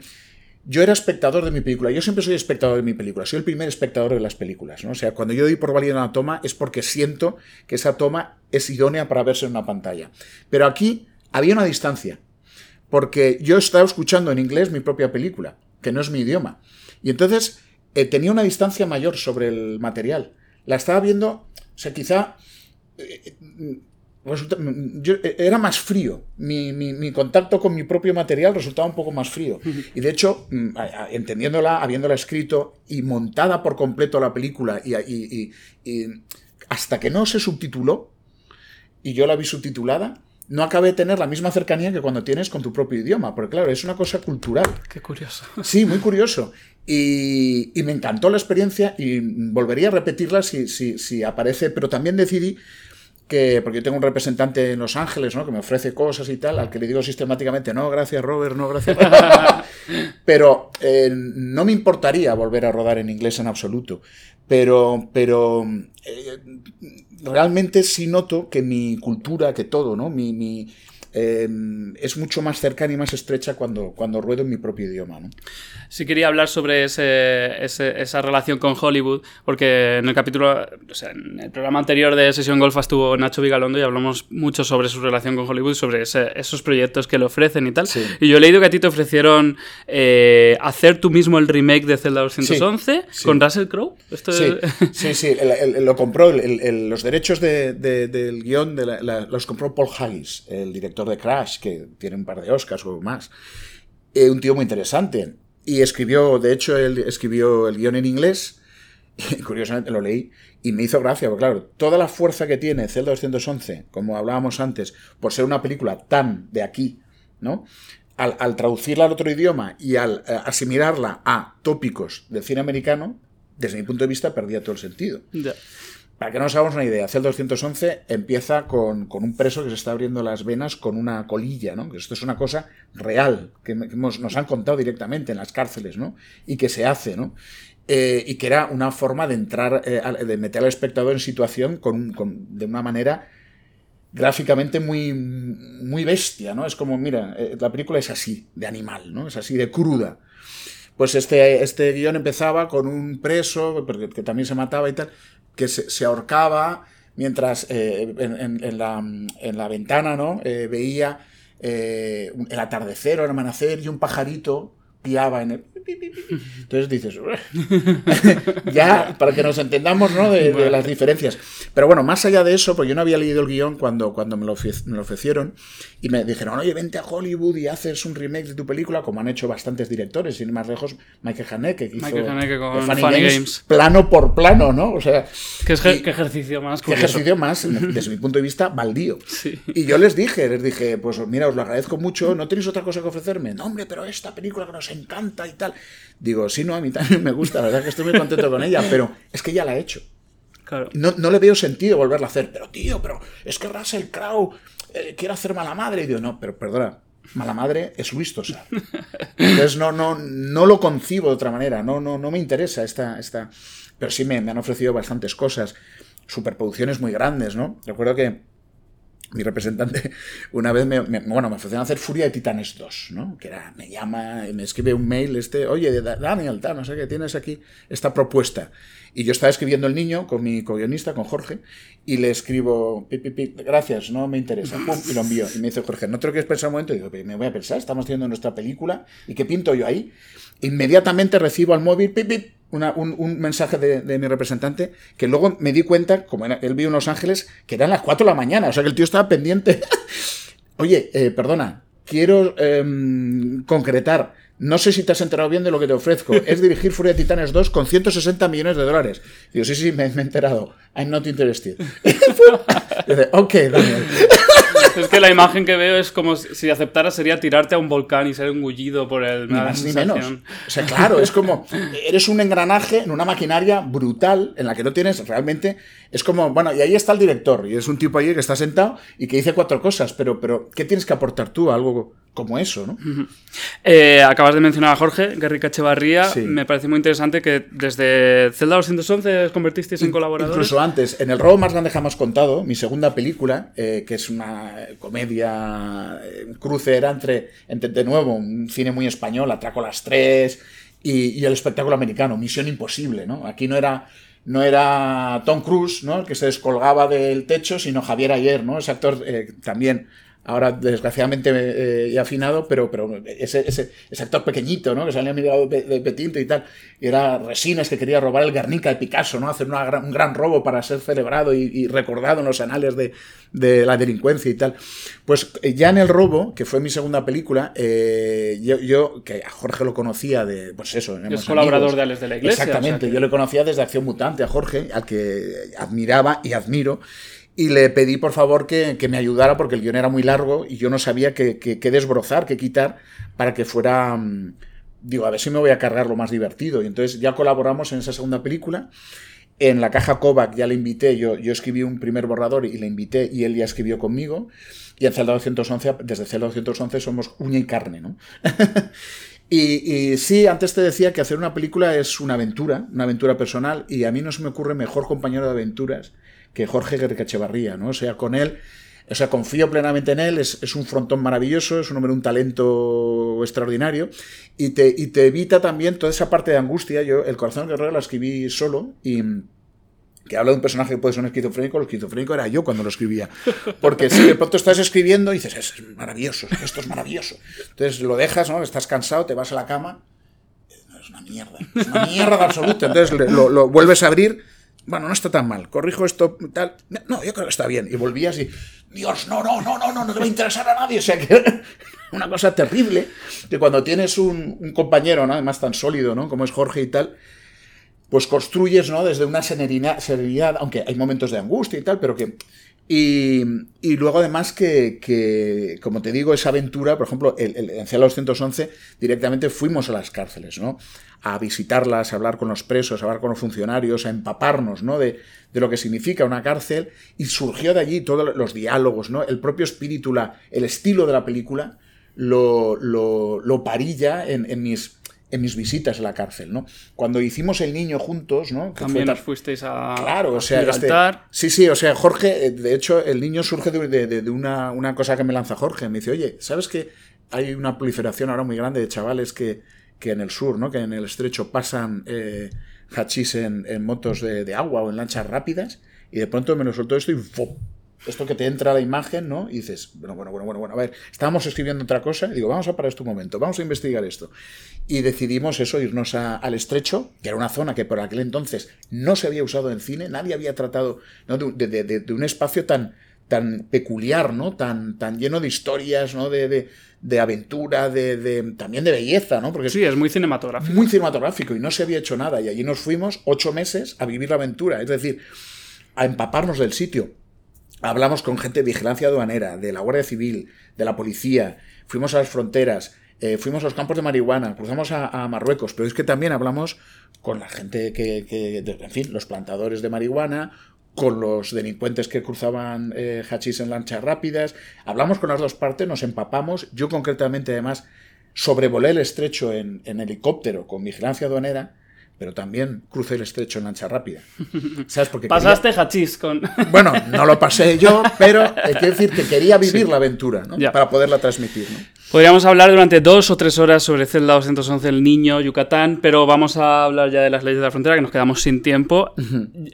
yo era espectador de mi película. Yo siempre soy espectador de mi película. Soy el primer espectador de las películas. ¿no? O sea, cuando yo doy por válida una toma es porque siento que esa toma es idónea para verse en una pantalla. Pero aquí había una distancia. Porque yo estaba escuchando en inglés mi propia película, que no es mi idioma. Y entonces eh, tenía una distancia mayor sobre el material. La estaba viendo, o sea, quizá eh, era más frío. Mi, contacto con mi propio material resultaba un poco más frío. Y de hecho, entendiéndola, habiéndola escrito y montada por completo la película, y, hasta que no se subtituló, y yo la vi subtitulada, no acabé de tener la misma cercanía que cuando tienes con tu propio idioma, porque claro, es una cosa cultural. Qué curioso. Sí, muy curioso. Y, me encantó la experiencia y volvería a repetirla si, si, si aparece, pero también decidí que, porque yo tengo un representante en Los Ángeles, ¿no? Que me ofrece cosas y tal, al que le digo sistemáticamente, no, gracias Robert, no, gracias. <laughs> pero eh, no me importaría volver a rodar en inglés en absoluto. Pero, pero eh, realmente sí noto que mi cultura, que todo, ¿no? Mi, mi, Em, es mucho más cercana y más estrecha cuando, cuando ruedo en mi propio idioma. ¿no? Sí quería hablar sobre ese, esa relación con Hollywood, porque en el capítulo, o sea, en el programa anterior de Sesión Golfa estuvo Nacho Vigalondo y hablamos mucho sobre su relación con Hollywood, sobre esos proyectos que le ofrecen y tal. Y yo he leído que a ti te ofrecieron eh, hacer tú mismo el remake de Zelda 211 con Russell Crowe. <laughs> sí, sí, lo compró, los derechos del guion de los compró Paul Haggis, el director de Crash, que tiene un par de Oscars o más. Eh, un tío muy interesante. Y escribió, de hecho, él escribió el guion en inglés. <laughs> Y curiosamente lo leí y me hizo gracia, porque claro, toda la fuerza que tiene Zelda 211, como hablábamos antes, por ser una película tan de aquí, ¿no? Al, traducirla al otro idioma y al eh, asimilarla a tópicos del cine americano, desde mi punto de vista perdía todo el sentido. Para que no hagamos una idea, CEL 211 empieza con, un preso que se está abriendo las venas con una colilla, ¿no? Esto es una cosa real, que, nos han contado directamente en las cárceles, ¿no? Y que se hace, ¿no? Eh, y que era una forma de entrar, eh, de meter al espectador en situación con, de una manera gráficamente muy, muy bestia, ¿no? Es como, mira, eh, la película es así, de animal, ¿no? Es así de cruda. Pues este, este guion empezaba con un preso, porque, que también se mataba y tal, que se, ahorcaba mientras eh, en, la, ventana ¿no? Eh, veía eh, el atardecer o el amanecer y un pajarito piaba en el... <laughs> Entonces dices, <laughs> ya, para que nos entendamos ¿no? de, de, las diferencias. Pero bueno, más allá de eso, pues yo no había leído el guion cuando, cuando me, lo me, lo ofrecieron y me dijeron, oye, vente a Hollywood y haces un remake de tu película, como han hecho bastantes directores, sin más lejos, Michael Haneke, que hizo Michael Haneke con Funny, Funny Games, Games. plano por plano, ¿no? O sea, ¿Qué, es, y- qué ejercicio más qué curioso. ejercicio más, <laughs> desde mi punto de vista, baldío. Sí. Y yo les dije, les dije, pues mira, os lo agradezco mucho, ¿no tenéis otra cosa que ofrecerme? No, hombre, pero esta película que nos encanta y tal. Digo, sí, no, a mí también me gusta, la verdad que estoy muy contento con ella, pero es que ya la he hecho. Claro. No, no le veo sentido volverla a hacer. Pero tío, pero es que Russell Crowe eh, quiere hacer mala madre. Y digo, no, pero perdona, mala madre es Luis Tosar. Entonces no, no, no lo concibo de otra manera. No, no, no me interesa esta. esta... Pero sí me, me han ofrecido bastantes cosas. Superproducciones muy grandes, ¿no? Recuerdo que mi representante <laughs> una vez me, me- bueno, me ofrecieron hacer Furia de Titanes 2, ¿no? Que era, me llama, me escribe un mail este, oye, Da- Daniel, no sé qué, tienes aquí esta propuesta. Y yo estaba escribiendo el niño con mi co-guionista, con Jorge, y le escribo, pi, pi, pi, gracias, no me interesa, pum, y lo envío. Y me dice Jorge, ¿no te lo quieres pensar un momento? Y digo, me voy a pensar, estamos haciendo nuestra película, ¿y qué pinto yo ahí? Inmediatamente recibo al móvil, pip, pip, una- un, un mensaje de, de mi representante que luego me di cuenta, como era- él vive en Los Ángeles, que eran las 4 de la mañana. O sea que el tío estaba pendiente. <laughs> Oye, eh, perdona, quiero em, concretar. No sé si te has enterado bien de lo que te ofrezco. <laughs> Es dirigir Furia de Titanes 2 con 160 millones de dólares. Digo, sí, sí, me, me he enterado. I'm not interested. <laughs> Dice, ok, Daniel. <laughs> Es que la imagen que veo es como si si aceptara sería tirarte a un volcán y ser engullido por el. Ni más ni menos. O sea, claro, es como, <laughs> eres un engranaje en una maquinaria brutal en la que no tienes realmente, es como, bueno, y ahí está el director, y es un tipo ahí que está sentado y que dice cuatro cosas, pero, pero ¿qué tienes que aportar tú a algo como eso, no? Eh, acabas de mencionar a Jorge, Guerrica Echevarría. Sí. Me parece muy interesante que desde Zelda 211 os convertisteis en colaboradores. Incluso antes, en El robo más grande jamás contado, mi segunda película, eh, que es una comedia, eh, un cruce era entre, entre, de nuevo, un cine muy español, Atraco a las tres, y, y el espectáculo americano, Misión Imposible, ¿no? Aquí no era, no era Tom Cruise, ¿no? El que se descolgaba del techo, sino Javier Ayer, ¿no? Ese actor eh, también ahora desgraciadamente eh, ya afinado, pero, pero ese, ese, ese actor pequeñito, ¿no? Que salía mirado de, de petinto y tal, y era Resines que quería robar el Guernica de Picasso, ¿no? Hacer una gran- un gran robo para ser celebrado y, y recordado en los anales de, de la delincuencia y tal. Pues eh, ya en El Robo, que fue mi segunda película, eh, yo, yo, que a Jorge lo conocía de, pues eso, éramos colaborador amigos. de Alex de la Iglesia, Exactamente, o sea que- yo le conocía desde Acción Mutante a Jorge, al que admiraba y admiro. Y le pedí, por favor, que, que me ayudara porque el guion era muy largo y yo no sabía qué desbrozar, qué quitar para que fuera... mm, Digo, a ver si me voy a cargar lo más divertido. Y entonces ya colaboramos en esa segunda película. En la caja Kovac ya le invité, yo, yo escribí un primer borrador y le invité y él ya escribió conmigo. Y en Zelda 211, desde Zelda 211 somos uña y carne, ¿no? <laughs> Y, y sí, antes te decía que hacer una película es una aventura, una aventura personal, y a mí no se me ocurre mejor compañero de aventuras que Jorge Guerrica Echevarría, ¿no? O sea, con él, o sea, confío plenamente en él, es, es un frontón maravilloso, es un hombre, un talento extraordinario, y te, y te evita también toda esa parte de angustia. Yo, El corazón guerrero la escribí solo, y que habla de un personaje que puede ser un esquizofrénico, el esquizofrénico era yo cuando lo escribía. Porque si de pronto estás escribiendo y dices, es maravilloso, esto es maravilloso. Entonces lo dejas, ¿no? Estás cansado, te vas a la cama, es una mierda, es una mierda absoluta. Entonces lo vuelves a abrir, bueno, no está tan mal, corrijo esto, tal. No, yo creo que está bien. Y volvías y, Dios, no, no, no, no, no, no te va a interesar a nadie. O sea que <laughs> una cosa terrible, que cuando tienes un, compañero, ¿no? además tan sólido, ¿no? Como es Jorge y tal, pues construyes, ¿no? Desde una serenidad, aunque hay momentos de angustia y tal, pero que... Y, luego además que, que, como te digo, esa aventura, por ejemplo, en Cela 211 directamente fuimos a las cárceles, ¿no? A visitarlas, a hablar con los presos, a hablar con los funcionarios, a empaparnos, ¿no? De, de lo que significa una cárcel y surgió de allí todos los diálogos, ¿no? El propio espíritu, la, el estilo de la película lo, lo, lo parilla en, en mis en mis visitas a la cárcel, ¿no? Cuando hicimos El Niño juntos, ¿no? Que También fue os fuisteis a Claro, o sea, este- sí, sí, o sea, Jorge, eh, de hecho, el niño surge de, de- de- de una, una cosa que me lanza Jorge. Me dice, oye, ¿sabes que hay una proliferación ahora muy grande de chavales que, que en el sur, ¿no? Que en el estrecho pasan eh, hachís en, motos de, agua o en lanchas rápidas y de pronto me lo soltó esto y ¡fop! esto que te entra la imagen, ¿no? Y dices, bueno, bueno, bueno, bueno, bueno, a ver, estábamos escribiendo otra cosa, y digo, vamos a parar esto un momento, vamos a investigar esto. Y decidimos eso, irnos al estrecho, que era una zona que por aquel entonces no se había usado en cine, nadie había tratado de, un espacio tan, tan peculiar, ¿no? Tan, tan lleno de historias, ¿no? De, de aventura, de, también de belleza, ¿no? Porque sí, es muy cinematográfico. Muy cinematográfico y no se había hecho nada. Y allí nos fuimos ocho meses a vivir la aventura, es decir, a empaparnos del sitio. Hablamos con gente de vigilancia aduanera, de la Guardia Civil, de la policía, fuimos a las fronteras, eh, fuimos a los campos de marihuana, cruzamos a, Marruecos, pero es que también hablamos con la gente que, que, en fin, los plantadores de marihuana con los delincuentes que cruzaban eh, hachís en lanchas rápidas. Hablamos con las dos partes, nos empapamos. Yo concretamente además sobrevolé el estrecho en, en helicóptero con vigilancia aduanera pero también crucé el estrecho en lancha rápida. ¿Sabes? Porque Pasaste hachís con... <laughs> Bueno, no lo pasé yo, pero hay que decir que quería vivir la aventura, ¿no? Para poderla transmitir, ¿no? Podríamos hablar durante dos o tres horas sobre Zelda 211 El Niño, Yucatán, pero vamos a hablar ya de las leyes de la frontera, que nos quedamos sin tiempo.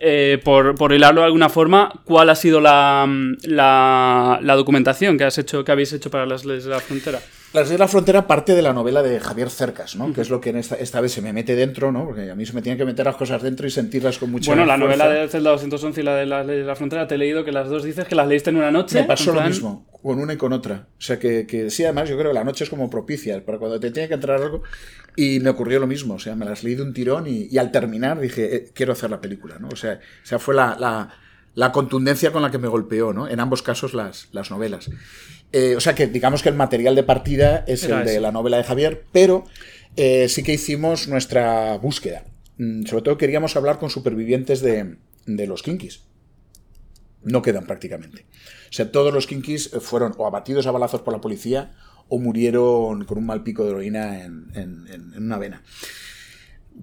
Eh, por, por, hilarlo de alguna forma, ¿cuál ha sido la, la, la documentación que, has hecho, que habéis hecho para las leyes de la frontera? Las de la frontera parte de la novela de Javier Cercas, ¿no? Que es lo que en esta, esta, vez se me mete dentro, ¿no? Porque a mí se me tienen que meter las cosas dentro y sentirlas con mucha Bueno, la novela de Zelda 211 y la de leyes de la frontera, te he leído que las dos dices que las leíste en una noche. Me pasó lo mismo, con una y con otra. O sea, que, que, sí, además yo creo que la noche es como propicia para cuando te tiene que entrar algo. Y me ocurrió lo mismo, o sea, me las leí de un tirón y, al terminar dije, eh, quiero hacer la película, ¿no? O sea, o sea fue la, la, la contundencia con la que me golpeó, ¿no? En ambos casos las, las novelas. Eh, o sea que digamos que el material de partida es el de la novela de Javier, pero eh, sí que hicimos nuestra búsqueda. Mm, sobre todo queríamos hablar con supervivientes de, los kinkis. No quedan prácticamente. O sea, todos los kinkis fueron o abatidos a balazos por la policía o murieron con un mal pico de heroína en, en una vena.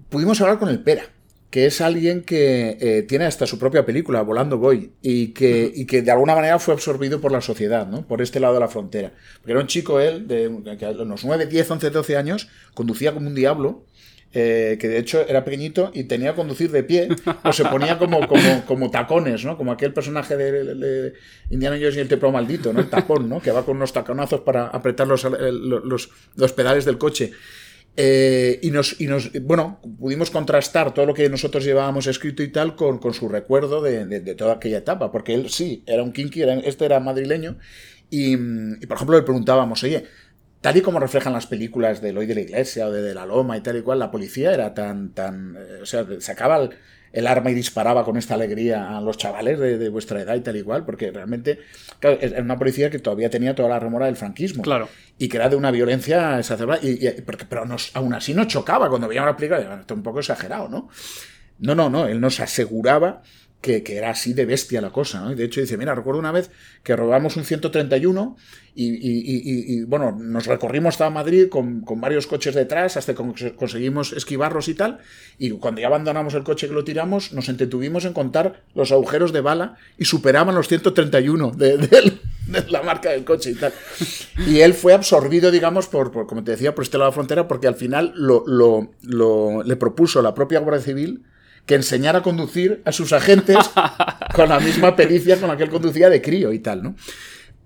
Pudimos hablar con el Pera, que es alguien que eh, tiene hasta su propia película, Volando Voy, y que, y que de alguna manera fue absorbido por la sociedad, ¿no? por este lado de la frontera. Porque era un chico, él, de que a unos 9, 10, 11, 12 años, conducía como un diablo, eh, que de hecho era pequeñito y tenía que conducir de pie, o se ponía como, como, como tacones, ¿no? Como aquel personaje de, Indiana Jones y el templo maldito, ¿no? El tapón, ¿no? Que va con unos taconazos para apretar los, los, los pedales del coche. Eh, y, nos, y nos, bueno, pudimos contrastar todo lo que nosotros llevábamos escrito y tal con, con su recuerdo de, de, toda aquella etapa, porque él sí, era un kinky, este era madrileño, y, y, por ejemplo le preguntábamos, oye, tal y como reflejan las películas de Eloy de la Iglesia o de, de La Loma y tal y cual, la policía era tan, tan, eh, o sea, sacaba el, el arma y disparaba con esta alegría a los chavales de, vuestra edad y tal igual, porque realmente claro, era una policía que todavía tenía toda la remora del franquismo. Claro. Y que era de una violencia exacerbada. Y, pero nos, aún así nos chocaba cuando veíamos la película. Esto un poco exagerado, ¿no? No, no, no. Él nos aseguraba que, era así de bestia la cosa, ¿no? Y de hecho dice, mira, recuerdo una vez que robamos un 131 y, y, bueno, nos recorrimos hasta Madrid con, varios coches detrás hasta que conseguimos esquivarlos y tal, y cuando ya abandonamos el coche que lo tiramos, nos entretuvimos en contar los agujeros de bala y superaban los 131 de, <laughs> de, la marca del coche y tal. Y él fue absorbido, digamos, por, como te decía, por este lado de la frontera, porque al final lo, lo, le propuso la propia Guardia Civil que enseñara a conducir a sus agentes <laughs> con la misma pericia con la que él conducía de crío y tal, ¿no?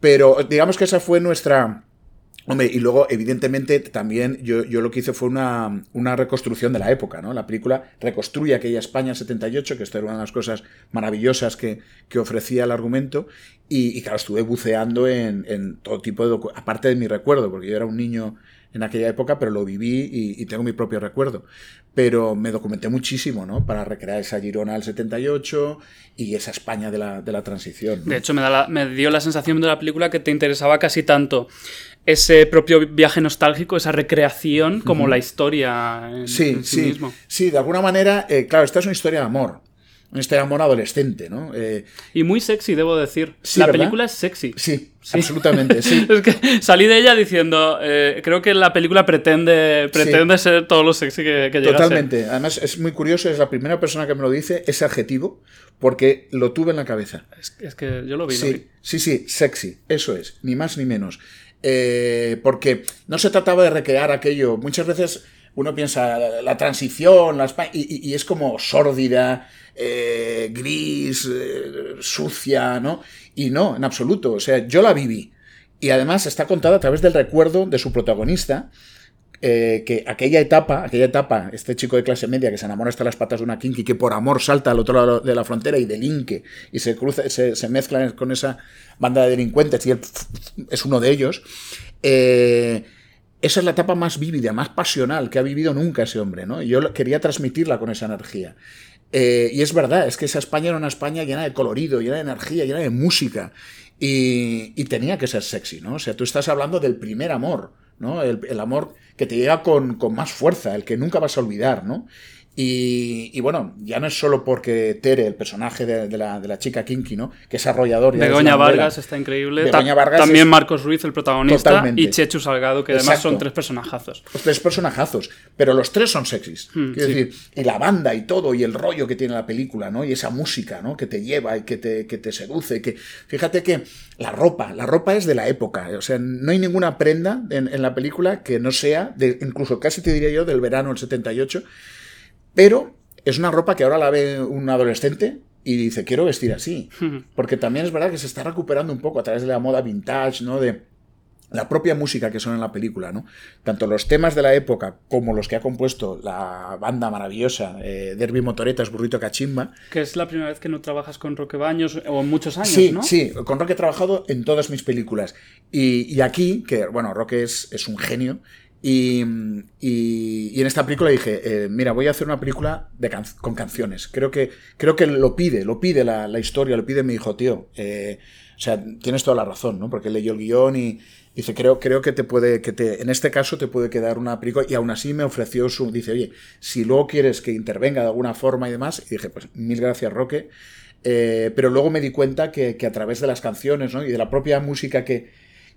Pero digamos que esa fue nuestra... Hombre, y luego, evidentemente, también yo, yo lo que hice fue una, una, reconstrucción de la época, ¿no? La película reconstruye aquella España 78, que esto era una de las cosas maravillosas que, que ofrecía el argumento, y, claro, estuve buceando en, en todo tipo de... aparte de mi recuerdo, porque yo era un niño en aquella época, pero lo viví y, tengo mi propio recuerdo. Pero me documenté muchísimo, ¿no? Para recrear esa Girona del 78 y esa España de la, de la transición. De hecho, me, da me dio la sensación de la película que te interesaba casi tanto ese propio viaje nostálgico, esa recreación, como la historia en, sí, sí, mismo. Sí, de alguna manera, eh, claro, esta es una historia de amor este amor adolescente, ¿no? Eh, y muy sexy, debo decir. la película es sexy. Sí, absolutamente, sí. <laughs> es que salí de ella diciendo, eh, creo que la película pretende, pretende ser todo lo sexy que, que llega Totalmente. Además, es muy curioso, es la primera persona que me lo dice, ese adjetivo, porque lo tuve en la cabeza. Es, que yo lo vi. Sí, sí, sí, sexy, eso es, ni más ni menos. Eh, porque no se trataba de recrear aquello. Muchas veces uno piensa la transición, la España, y, es como sórdida, eh, gris, eh, sucia, ¿no? Y no, en absoluto. O sea, yo la viví. Y además está contada a través del recuerdo de su protagonista, eh, que aquella etapa, aquella etapa, este chico de clase media que se enamora hasta las patas de una kinky, que por amor salta al otro lado de la frontera y delinque y se cruza, se, mezcla con esa banda de delincuentes y él es uno de ellos. Eh, esa es la etapa más vívida, más pasional que ha vivido nunca ese hombre, ¿no? Yo quería transmitirla con esa energía. Eh, y es verdad, es que esa España era una España llena de colorido, llena de energía, llena de música. Y, tenía que ser sexy, ¿no? O sea, tú estás hablando del primer amor ¿no? El, amor que te llega con, con, más fuerza, el que nunca vas a olvidar, ¿no? Y, bueno, ya no es solo porque Tere, el personaje de, la, chica Kinky, ¿no? Que es arrollador. Begoña Vargas está increíble. también Marcos Ruiz, el protagonista. Y Chechu Salgado, que además son tres personajazos. tres personajazos. Pero los tres son sexys. Hmm, decir, y la banda y todo, y el rollo que tiene la película, ¿no? Y esa música, ¿no? Que te lleva y que te, que te seduce. Que... Fíjate que la ropa, la ropa es de la época. O sea, no hay ninguna prenda en, en la película que no sea, de, incluso casi te diría yo, del verano del 78 pero es una ropa que ahora la ve un adolescente y dice, quiero vestir así. <laughs> Porque también es verdad que se está recuperando un poco a través de la moda vintage, ¿no? De la propia música que son en la película, ¿no? Tanto los temas de la época como los que ha compuesto la banda maravillosa eh, Derby Motoretas, Burrito Cachimba. Que es la primera vez que no trabajas con Roque Baños, o en muchos años, sí, ¿no? Sí, con Roque he trabajado en todas mis películas. Y, aquí, que, bueno, Roque es, es un genio, y, en esta película dije, eh, mira, voy a hacer una película con canciones. Creo que, creo que lo pide, lo pide la, historia, lo pide mi hijo, tío. Eh, o sea, tienes toda la razón, ¿no? Porque leyó el guion y dice, creo, creo que te puede, que te, en este caso te puede quedar una película. Y aún así me ofreció su, dice, oye, si luego quieres que intervenga de alguna forma y demás, y dije, pues mil gracias, Roque. Eh, pero luego me di cuenta que, que, a través de las canciones, ¿no? Y de la propia música que,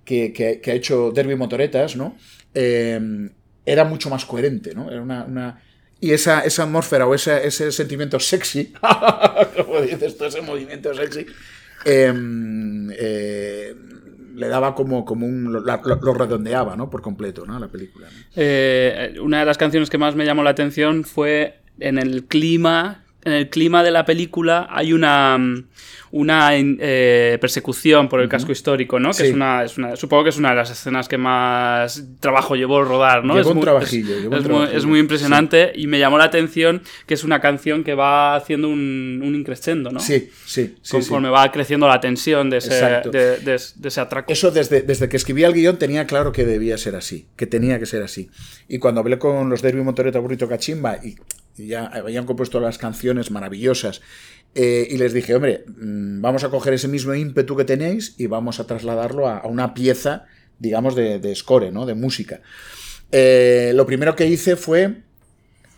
que, ha hecho Derby Motoretas, ¿no? Eh, era mucho más coherente, ¿no? Era una, Y esa, esa atmósfera o ese, ese sentimiento sexy, <laughs> como dices tú, ese movimiento sexy, em, eh, le daba como, como un. Lo, redondeaba, ¿no? Por completo, ¿no? La película. Eh, una de las canciones que más me llamó la atención fue en el clima. En el clima de la película hay una una eh, persecución por el casco histórico, ¿no? Que es, una, es, una, supongo que es una de las escenas que más trabajo llevó rodar, ¿no? es un muy, trabajillo. Es, muy, impresionante y me llamó la atención que es una canción que va haciendo un, un increscendo, ¿no? Sí, sí. Conforme va creciendo la tensión de ese, de, de, ese atraco. Eso desde, desde que escribía el guion tenía claro que debía ser así, que tenía que ser así. Y cuando hablé con los Derby Motoreta Burrito Cachimba y ya habían compuesto las canciones maravillosas eh, y les dije, hombre, mm, vamos a coger ese mismo ímpetu que tenéis y vamos a trasladarlo a, una pieza, digamos, de, score, ¿no? De música. Eh, lo primero que hice fue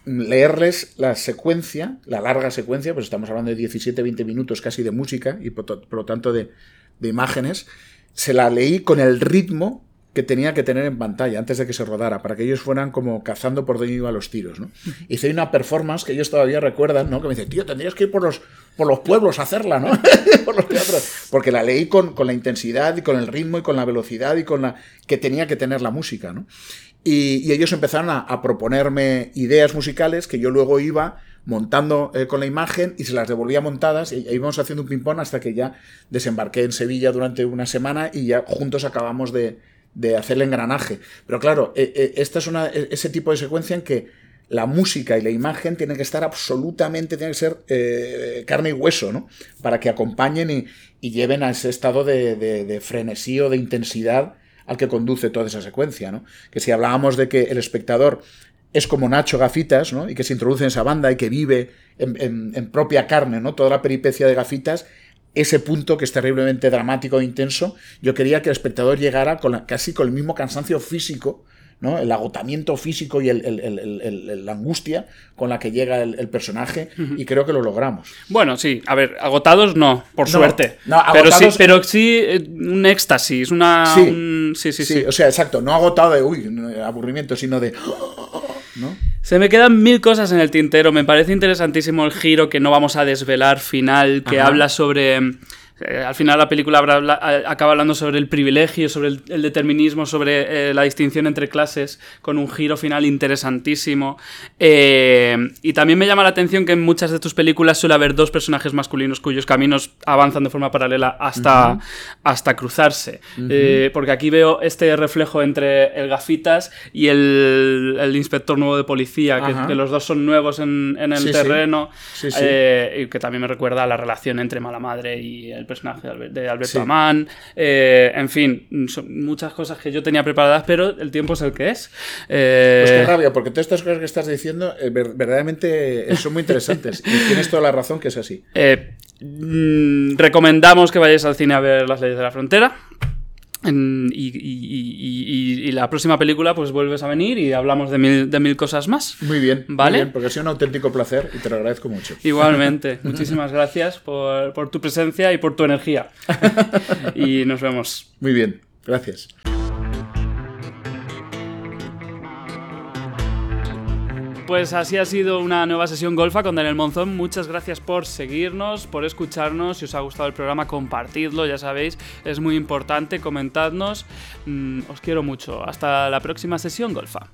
leerles la secuencia, la larga secuencia, pues estamos hablando de 17-20 minutos casi de música y por, lo tanto de, de imágenes, se la leí con el ritmo que tenía que tener en pantalla antes de que se rodara, para que ellos fueran como cazando por donde iban los tiros, ¿no? Hice una performance que ellos todavía recuerdan, ¿no? Que me dice, tío, tendrías que ir por los, por los pueblos a hacerla, ¿no? <laughs> por los teatros. Porque la leí con, con, la intensidad y con el ritmo y con la velocidad y con la que tenía que tener la música, ¿no? Y, ellos empezaron a, proponerme ideas musicales que yo luego iba montando eh, con la imagen y se las devolvía montadas y, íbamos haciendo un ping-pong hasta que ya desembarqué en Sevilla durante una semana y ya juntos acabamos de de hacer el engranaje. Pero claro, e, e, esta es una, e, ese tipo de secuencia en que la música y la imagen tienen que estar absolutamente, tienen que ser eh, carne y hueso, ¿no? Para que acompañen y, lleven a ese estado de, frenesí o de intensidad al que conduce toda esa secuencia, ¿no? Que si hablábamos de que el espectador es como Nacho Gafitas, ¿no? Y que se introduce en esa banda y que vive en, en propia carne, ¿no? Toda la peripecia de Gafitas, ese punto que es terriblemente dramático e intenso, yo quería que el espectador llegara con casi con el mismo cansancio físico, ¿no? el agotamiento físico y la angustia con la que llega el, personaje, y creo que lo logramos. Bueno, sí, a ver, agotados no, por suerte. pero, sí, pero sí eh, un éxtasis, una... Sí, sí, sí, sí, O sea, exacto, no agotado de, uy, aburrimiento, sino de... <gasps> ¿no? Se me quedan mil cosas en el tintero. Me parece interesantísimo el giro que no vamos a desvelar final, que habla sobre Eh, al final la película acaba hablando sobre el privilegio, sobre el, determinismo, sobre eh, la distinción entre clases, con un giro final interesantísimo. Eh, y también me llama la atención que en muchas de tus películas suele haber dos personajes masculinos cuyos caminos avanzan de forma paralela hasta, hasta cruzarse. porque aquí veo este reflejo entre el gafitas y el, inspector nuevo de policía, que, los dos son nuevos en, el terreno, y que también me recuerda a la relación entre mala madre y el personaje de Alberto Amán. Eh, en fin, son muchas cosas que yo tenía preparadas, pero el tiempo es el que es. Eh, pues qué rabia, porque todas estas cosas que estás diciendo eh, verdaderamente son muy interesantes. y tienes toda la razón que es así. Mm, recomendamos que vayáis al cine a ver Las leyes de la frontera y, la próxima película, pues vuelves a venir y hablamos de mil, de mil cosas más. Muy bien, ¿vale? porque ha sido un auténtico placer y te lo agradezco mucho. Igualmente, <laughs> muchísimas gracias por, por tu presencia y por tu energía. <laughs> y nos vemos. Muy bien, gracias. Pues así ha sido una nueva sesión golfa con Daniel Monzón. Muchas gracias por seguirnos, por escucharnos. Si os ha gustado el programa, compartidlo, ya sabéis, es muy importante. Comentadnos. Mm, os quiero mucho. Hasta la próxima sesión golfa.